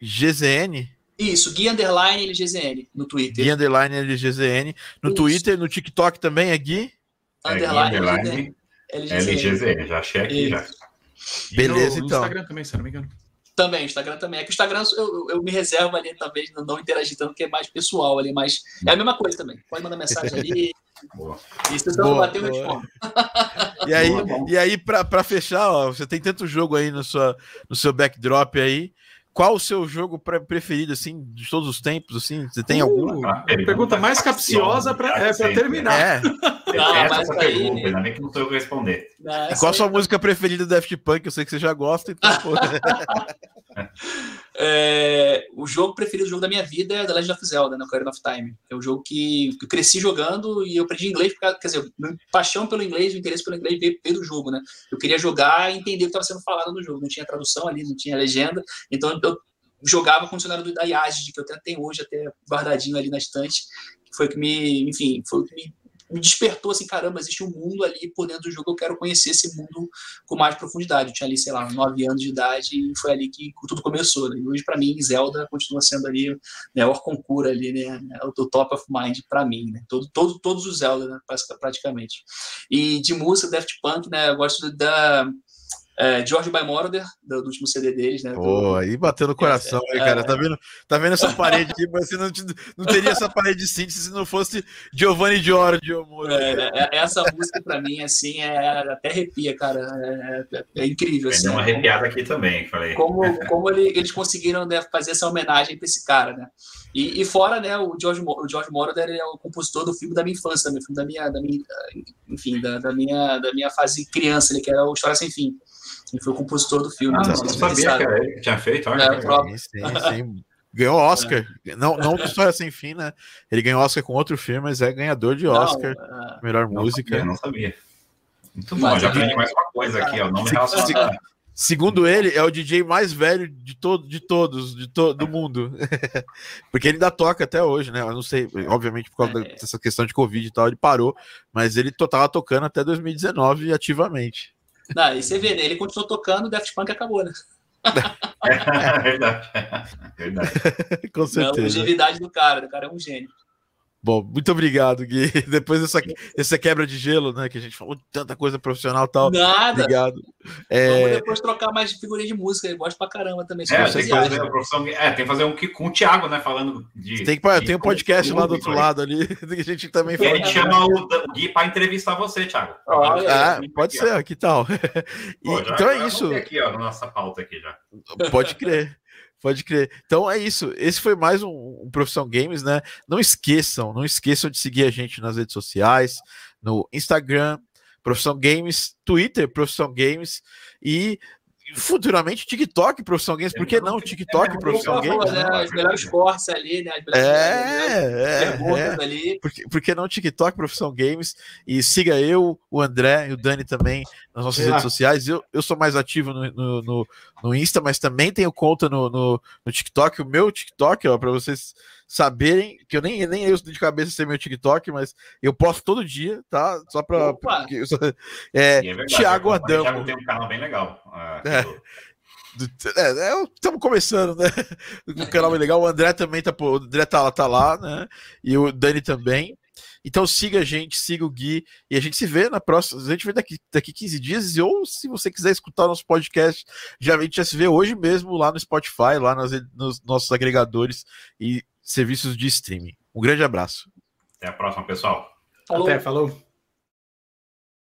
GZN. Isso, Gui Underline LGZN no Twitter. Gui Underline LGZN. No Isso. Twitter, no TikTok também é Gui? É, underline, underline LGZN. Já achei aqui, já. Beleza, no, então. No Instagram também, se não me engano. Também, Instagram também. É que o Instagram eu, eu me reservo ali também, não, não interagir tanto, porque é mais pessoal ali, mas é a mesma coisa também. Pode mandar mensagem ali. Boa. Isso boa, bater boa. E aí, e aí para fechar, ó, você tem tanto jogo aí no, sua, no seu backdrop aí qual o seu jogo preferido, assim, de todos os tempos, assim? Você tem uh, algum? Ah, pergunta mais capciosa para é, terminar. É. Não, essa mas aí... pergunta, ainda bem que não sou eu que responder. Não, qual a sua música preferida do Daft Punk? Eu sei que você já gosta, então... é, o jogo preferido, o jogo da minha vida é The Legend of Zelda, né, Ocarina of Time. É um jogo que eu cresci jogando e eu aprendi inglês, porque, quer dizer, minha paixão pelo inglês, o interesse pelo inglês veio pelo jogo, né? Eu queria jogar e entender o que estava sendo falado no jogo. Não tinha tradução ali, não tinha legenda. Então eu jogava com o dicionário da IAGE, que eu até tenho hoje, até guardadinho ali na estante, que foi que me, enfim, foi que me me despertou assim, caramba, existe um mundo ali por dentro do jogo, eu quero conhecer esse mundo com mais profundidade. Eu tinha ali, sei lá, nove anos de idade e foi ali que tudo começou. Né? E hoje, para mim, Zelda continua sendo ali né, o concura ali, né, o top of mind para mim, né? Todo, todo, todos os Zelda, né, praticamente. E de música, Daft Punk, né, eu gosto da é, George by Moroder, do, do, último CD deles, né? Pô, aí bateu no coração, é, cara. É, tá, vendo, tá vendo essa parede aqui? Mas você não, não teria essa parede de síntese se não fosse Giovanni Giorgio. É, é, essa música, pra mim, assim, é, até arrepia, cara. É, incrível. Assim, uma arrepiada aqui também, falei. Como, como ele, eles conseguiram né, fazer essa homenagem pra esse cara, né? E, e fora, né, o George, o George Moroder é o compositor do filme da minha infância, do filme da minha, da minha enfim, da, da, minha, da minha fase criança, ele que era o História Sem Fim. Ele foi o compositor do filme. Ah, não, não sabia que era ele que tinha feito. Olha, é, sim, sim, Ganhou Oscar. É. Não, não História Sem Fim, né? Ele ganhou Oscar com outro filme, mas é ganhador de Oscar. Não, é. melhor não música. Sabia, não sabia. Muito bom, já aprendi mais uma coisa aqui, ó. Não me relaciona. Segundo ele, é o DJ mais velho de, todo, de todos, de to, do mundo. Porque ele ainda toca até hoje, né? Eu não sei, obviamente, por causa é. dessa questão de Covid e tal, ele parou, mas ele tava tocando até 2019 ativamente. Não, e você vê, né? Ele continuou tocando, o Daft Punk acabou, né? é verdade. É verdade. Com certeza. A longevidade do cara, o cara é um gênio. Bom, muito obrigado, Gui. Depois dessa, dessa quebra de gelo, né? Que a gente falou de tanta coisa profissional e tal. Nada. Obrigado. É... Vamos depois trocar mais de figurinha de música. Eu gosto pra caramba também. É, tem que, fazer profissão... é, tem que fazer um com o Thiago, né? Falando de. Tem, que, tem um podcast lá do outro lado ali, que a gente também fala. E a gente chama o, Gui para entrevistar você, Thiago. Ah, pode ser, que tal? E, Pô, já, então é isso. Aqui, ó, nossa pauta aqui já. Pode crer. Pode crer. Então é isso. Esse foi mais um, um, Profissão Games, né? Não esqueçam, não esqueçam de seguir a gente nas redes sociais, no Instagram, Profissão Games, Twitter, Profissão Games e futuramente TikTok Profissão Games, por que não TikTok é, Profissão Games? Né? As melhores cortes ali, né? É, é, é. ali. Por, por que não TikTok Profissão Games? E siga eu, o André e o Dani também nas nossas é. redes sociais. Eu, eu sou mais ativo no, no, no, no Insta, mas também tenho conta no, no, no TikTok. O meu TikTok, ó, para vocês saberem que eu nem, nem eu de cabeça ser meu TikTok, mas eu posto todo dia, tá? Só para é, é Thiago Adamo. Thiago tem um canal bem legal. Uh, é. É, estamos é, começando, né? Um canal bem legal. O André também tá, o André tá, tá lá, né? E o Dani também. Então siga a gente, siga o Gui e a gente se vê na próxima. A gente vê daqui, daqui 15 dias. Ou se você quiser escutar nosso podcast, já a gente já se vê hoje mesmo lá no Spotify, lá nas, nos nossos agregadores e serviços de streaming. Um grande abraço. Até a próxima, pessoal. Falou. Até, falou.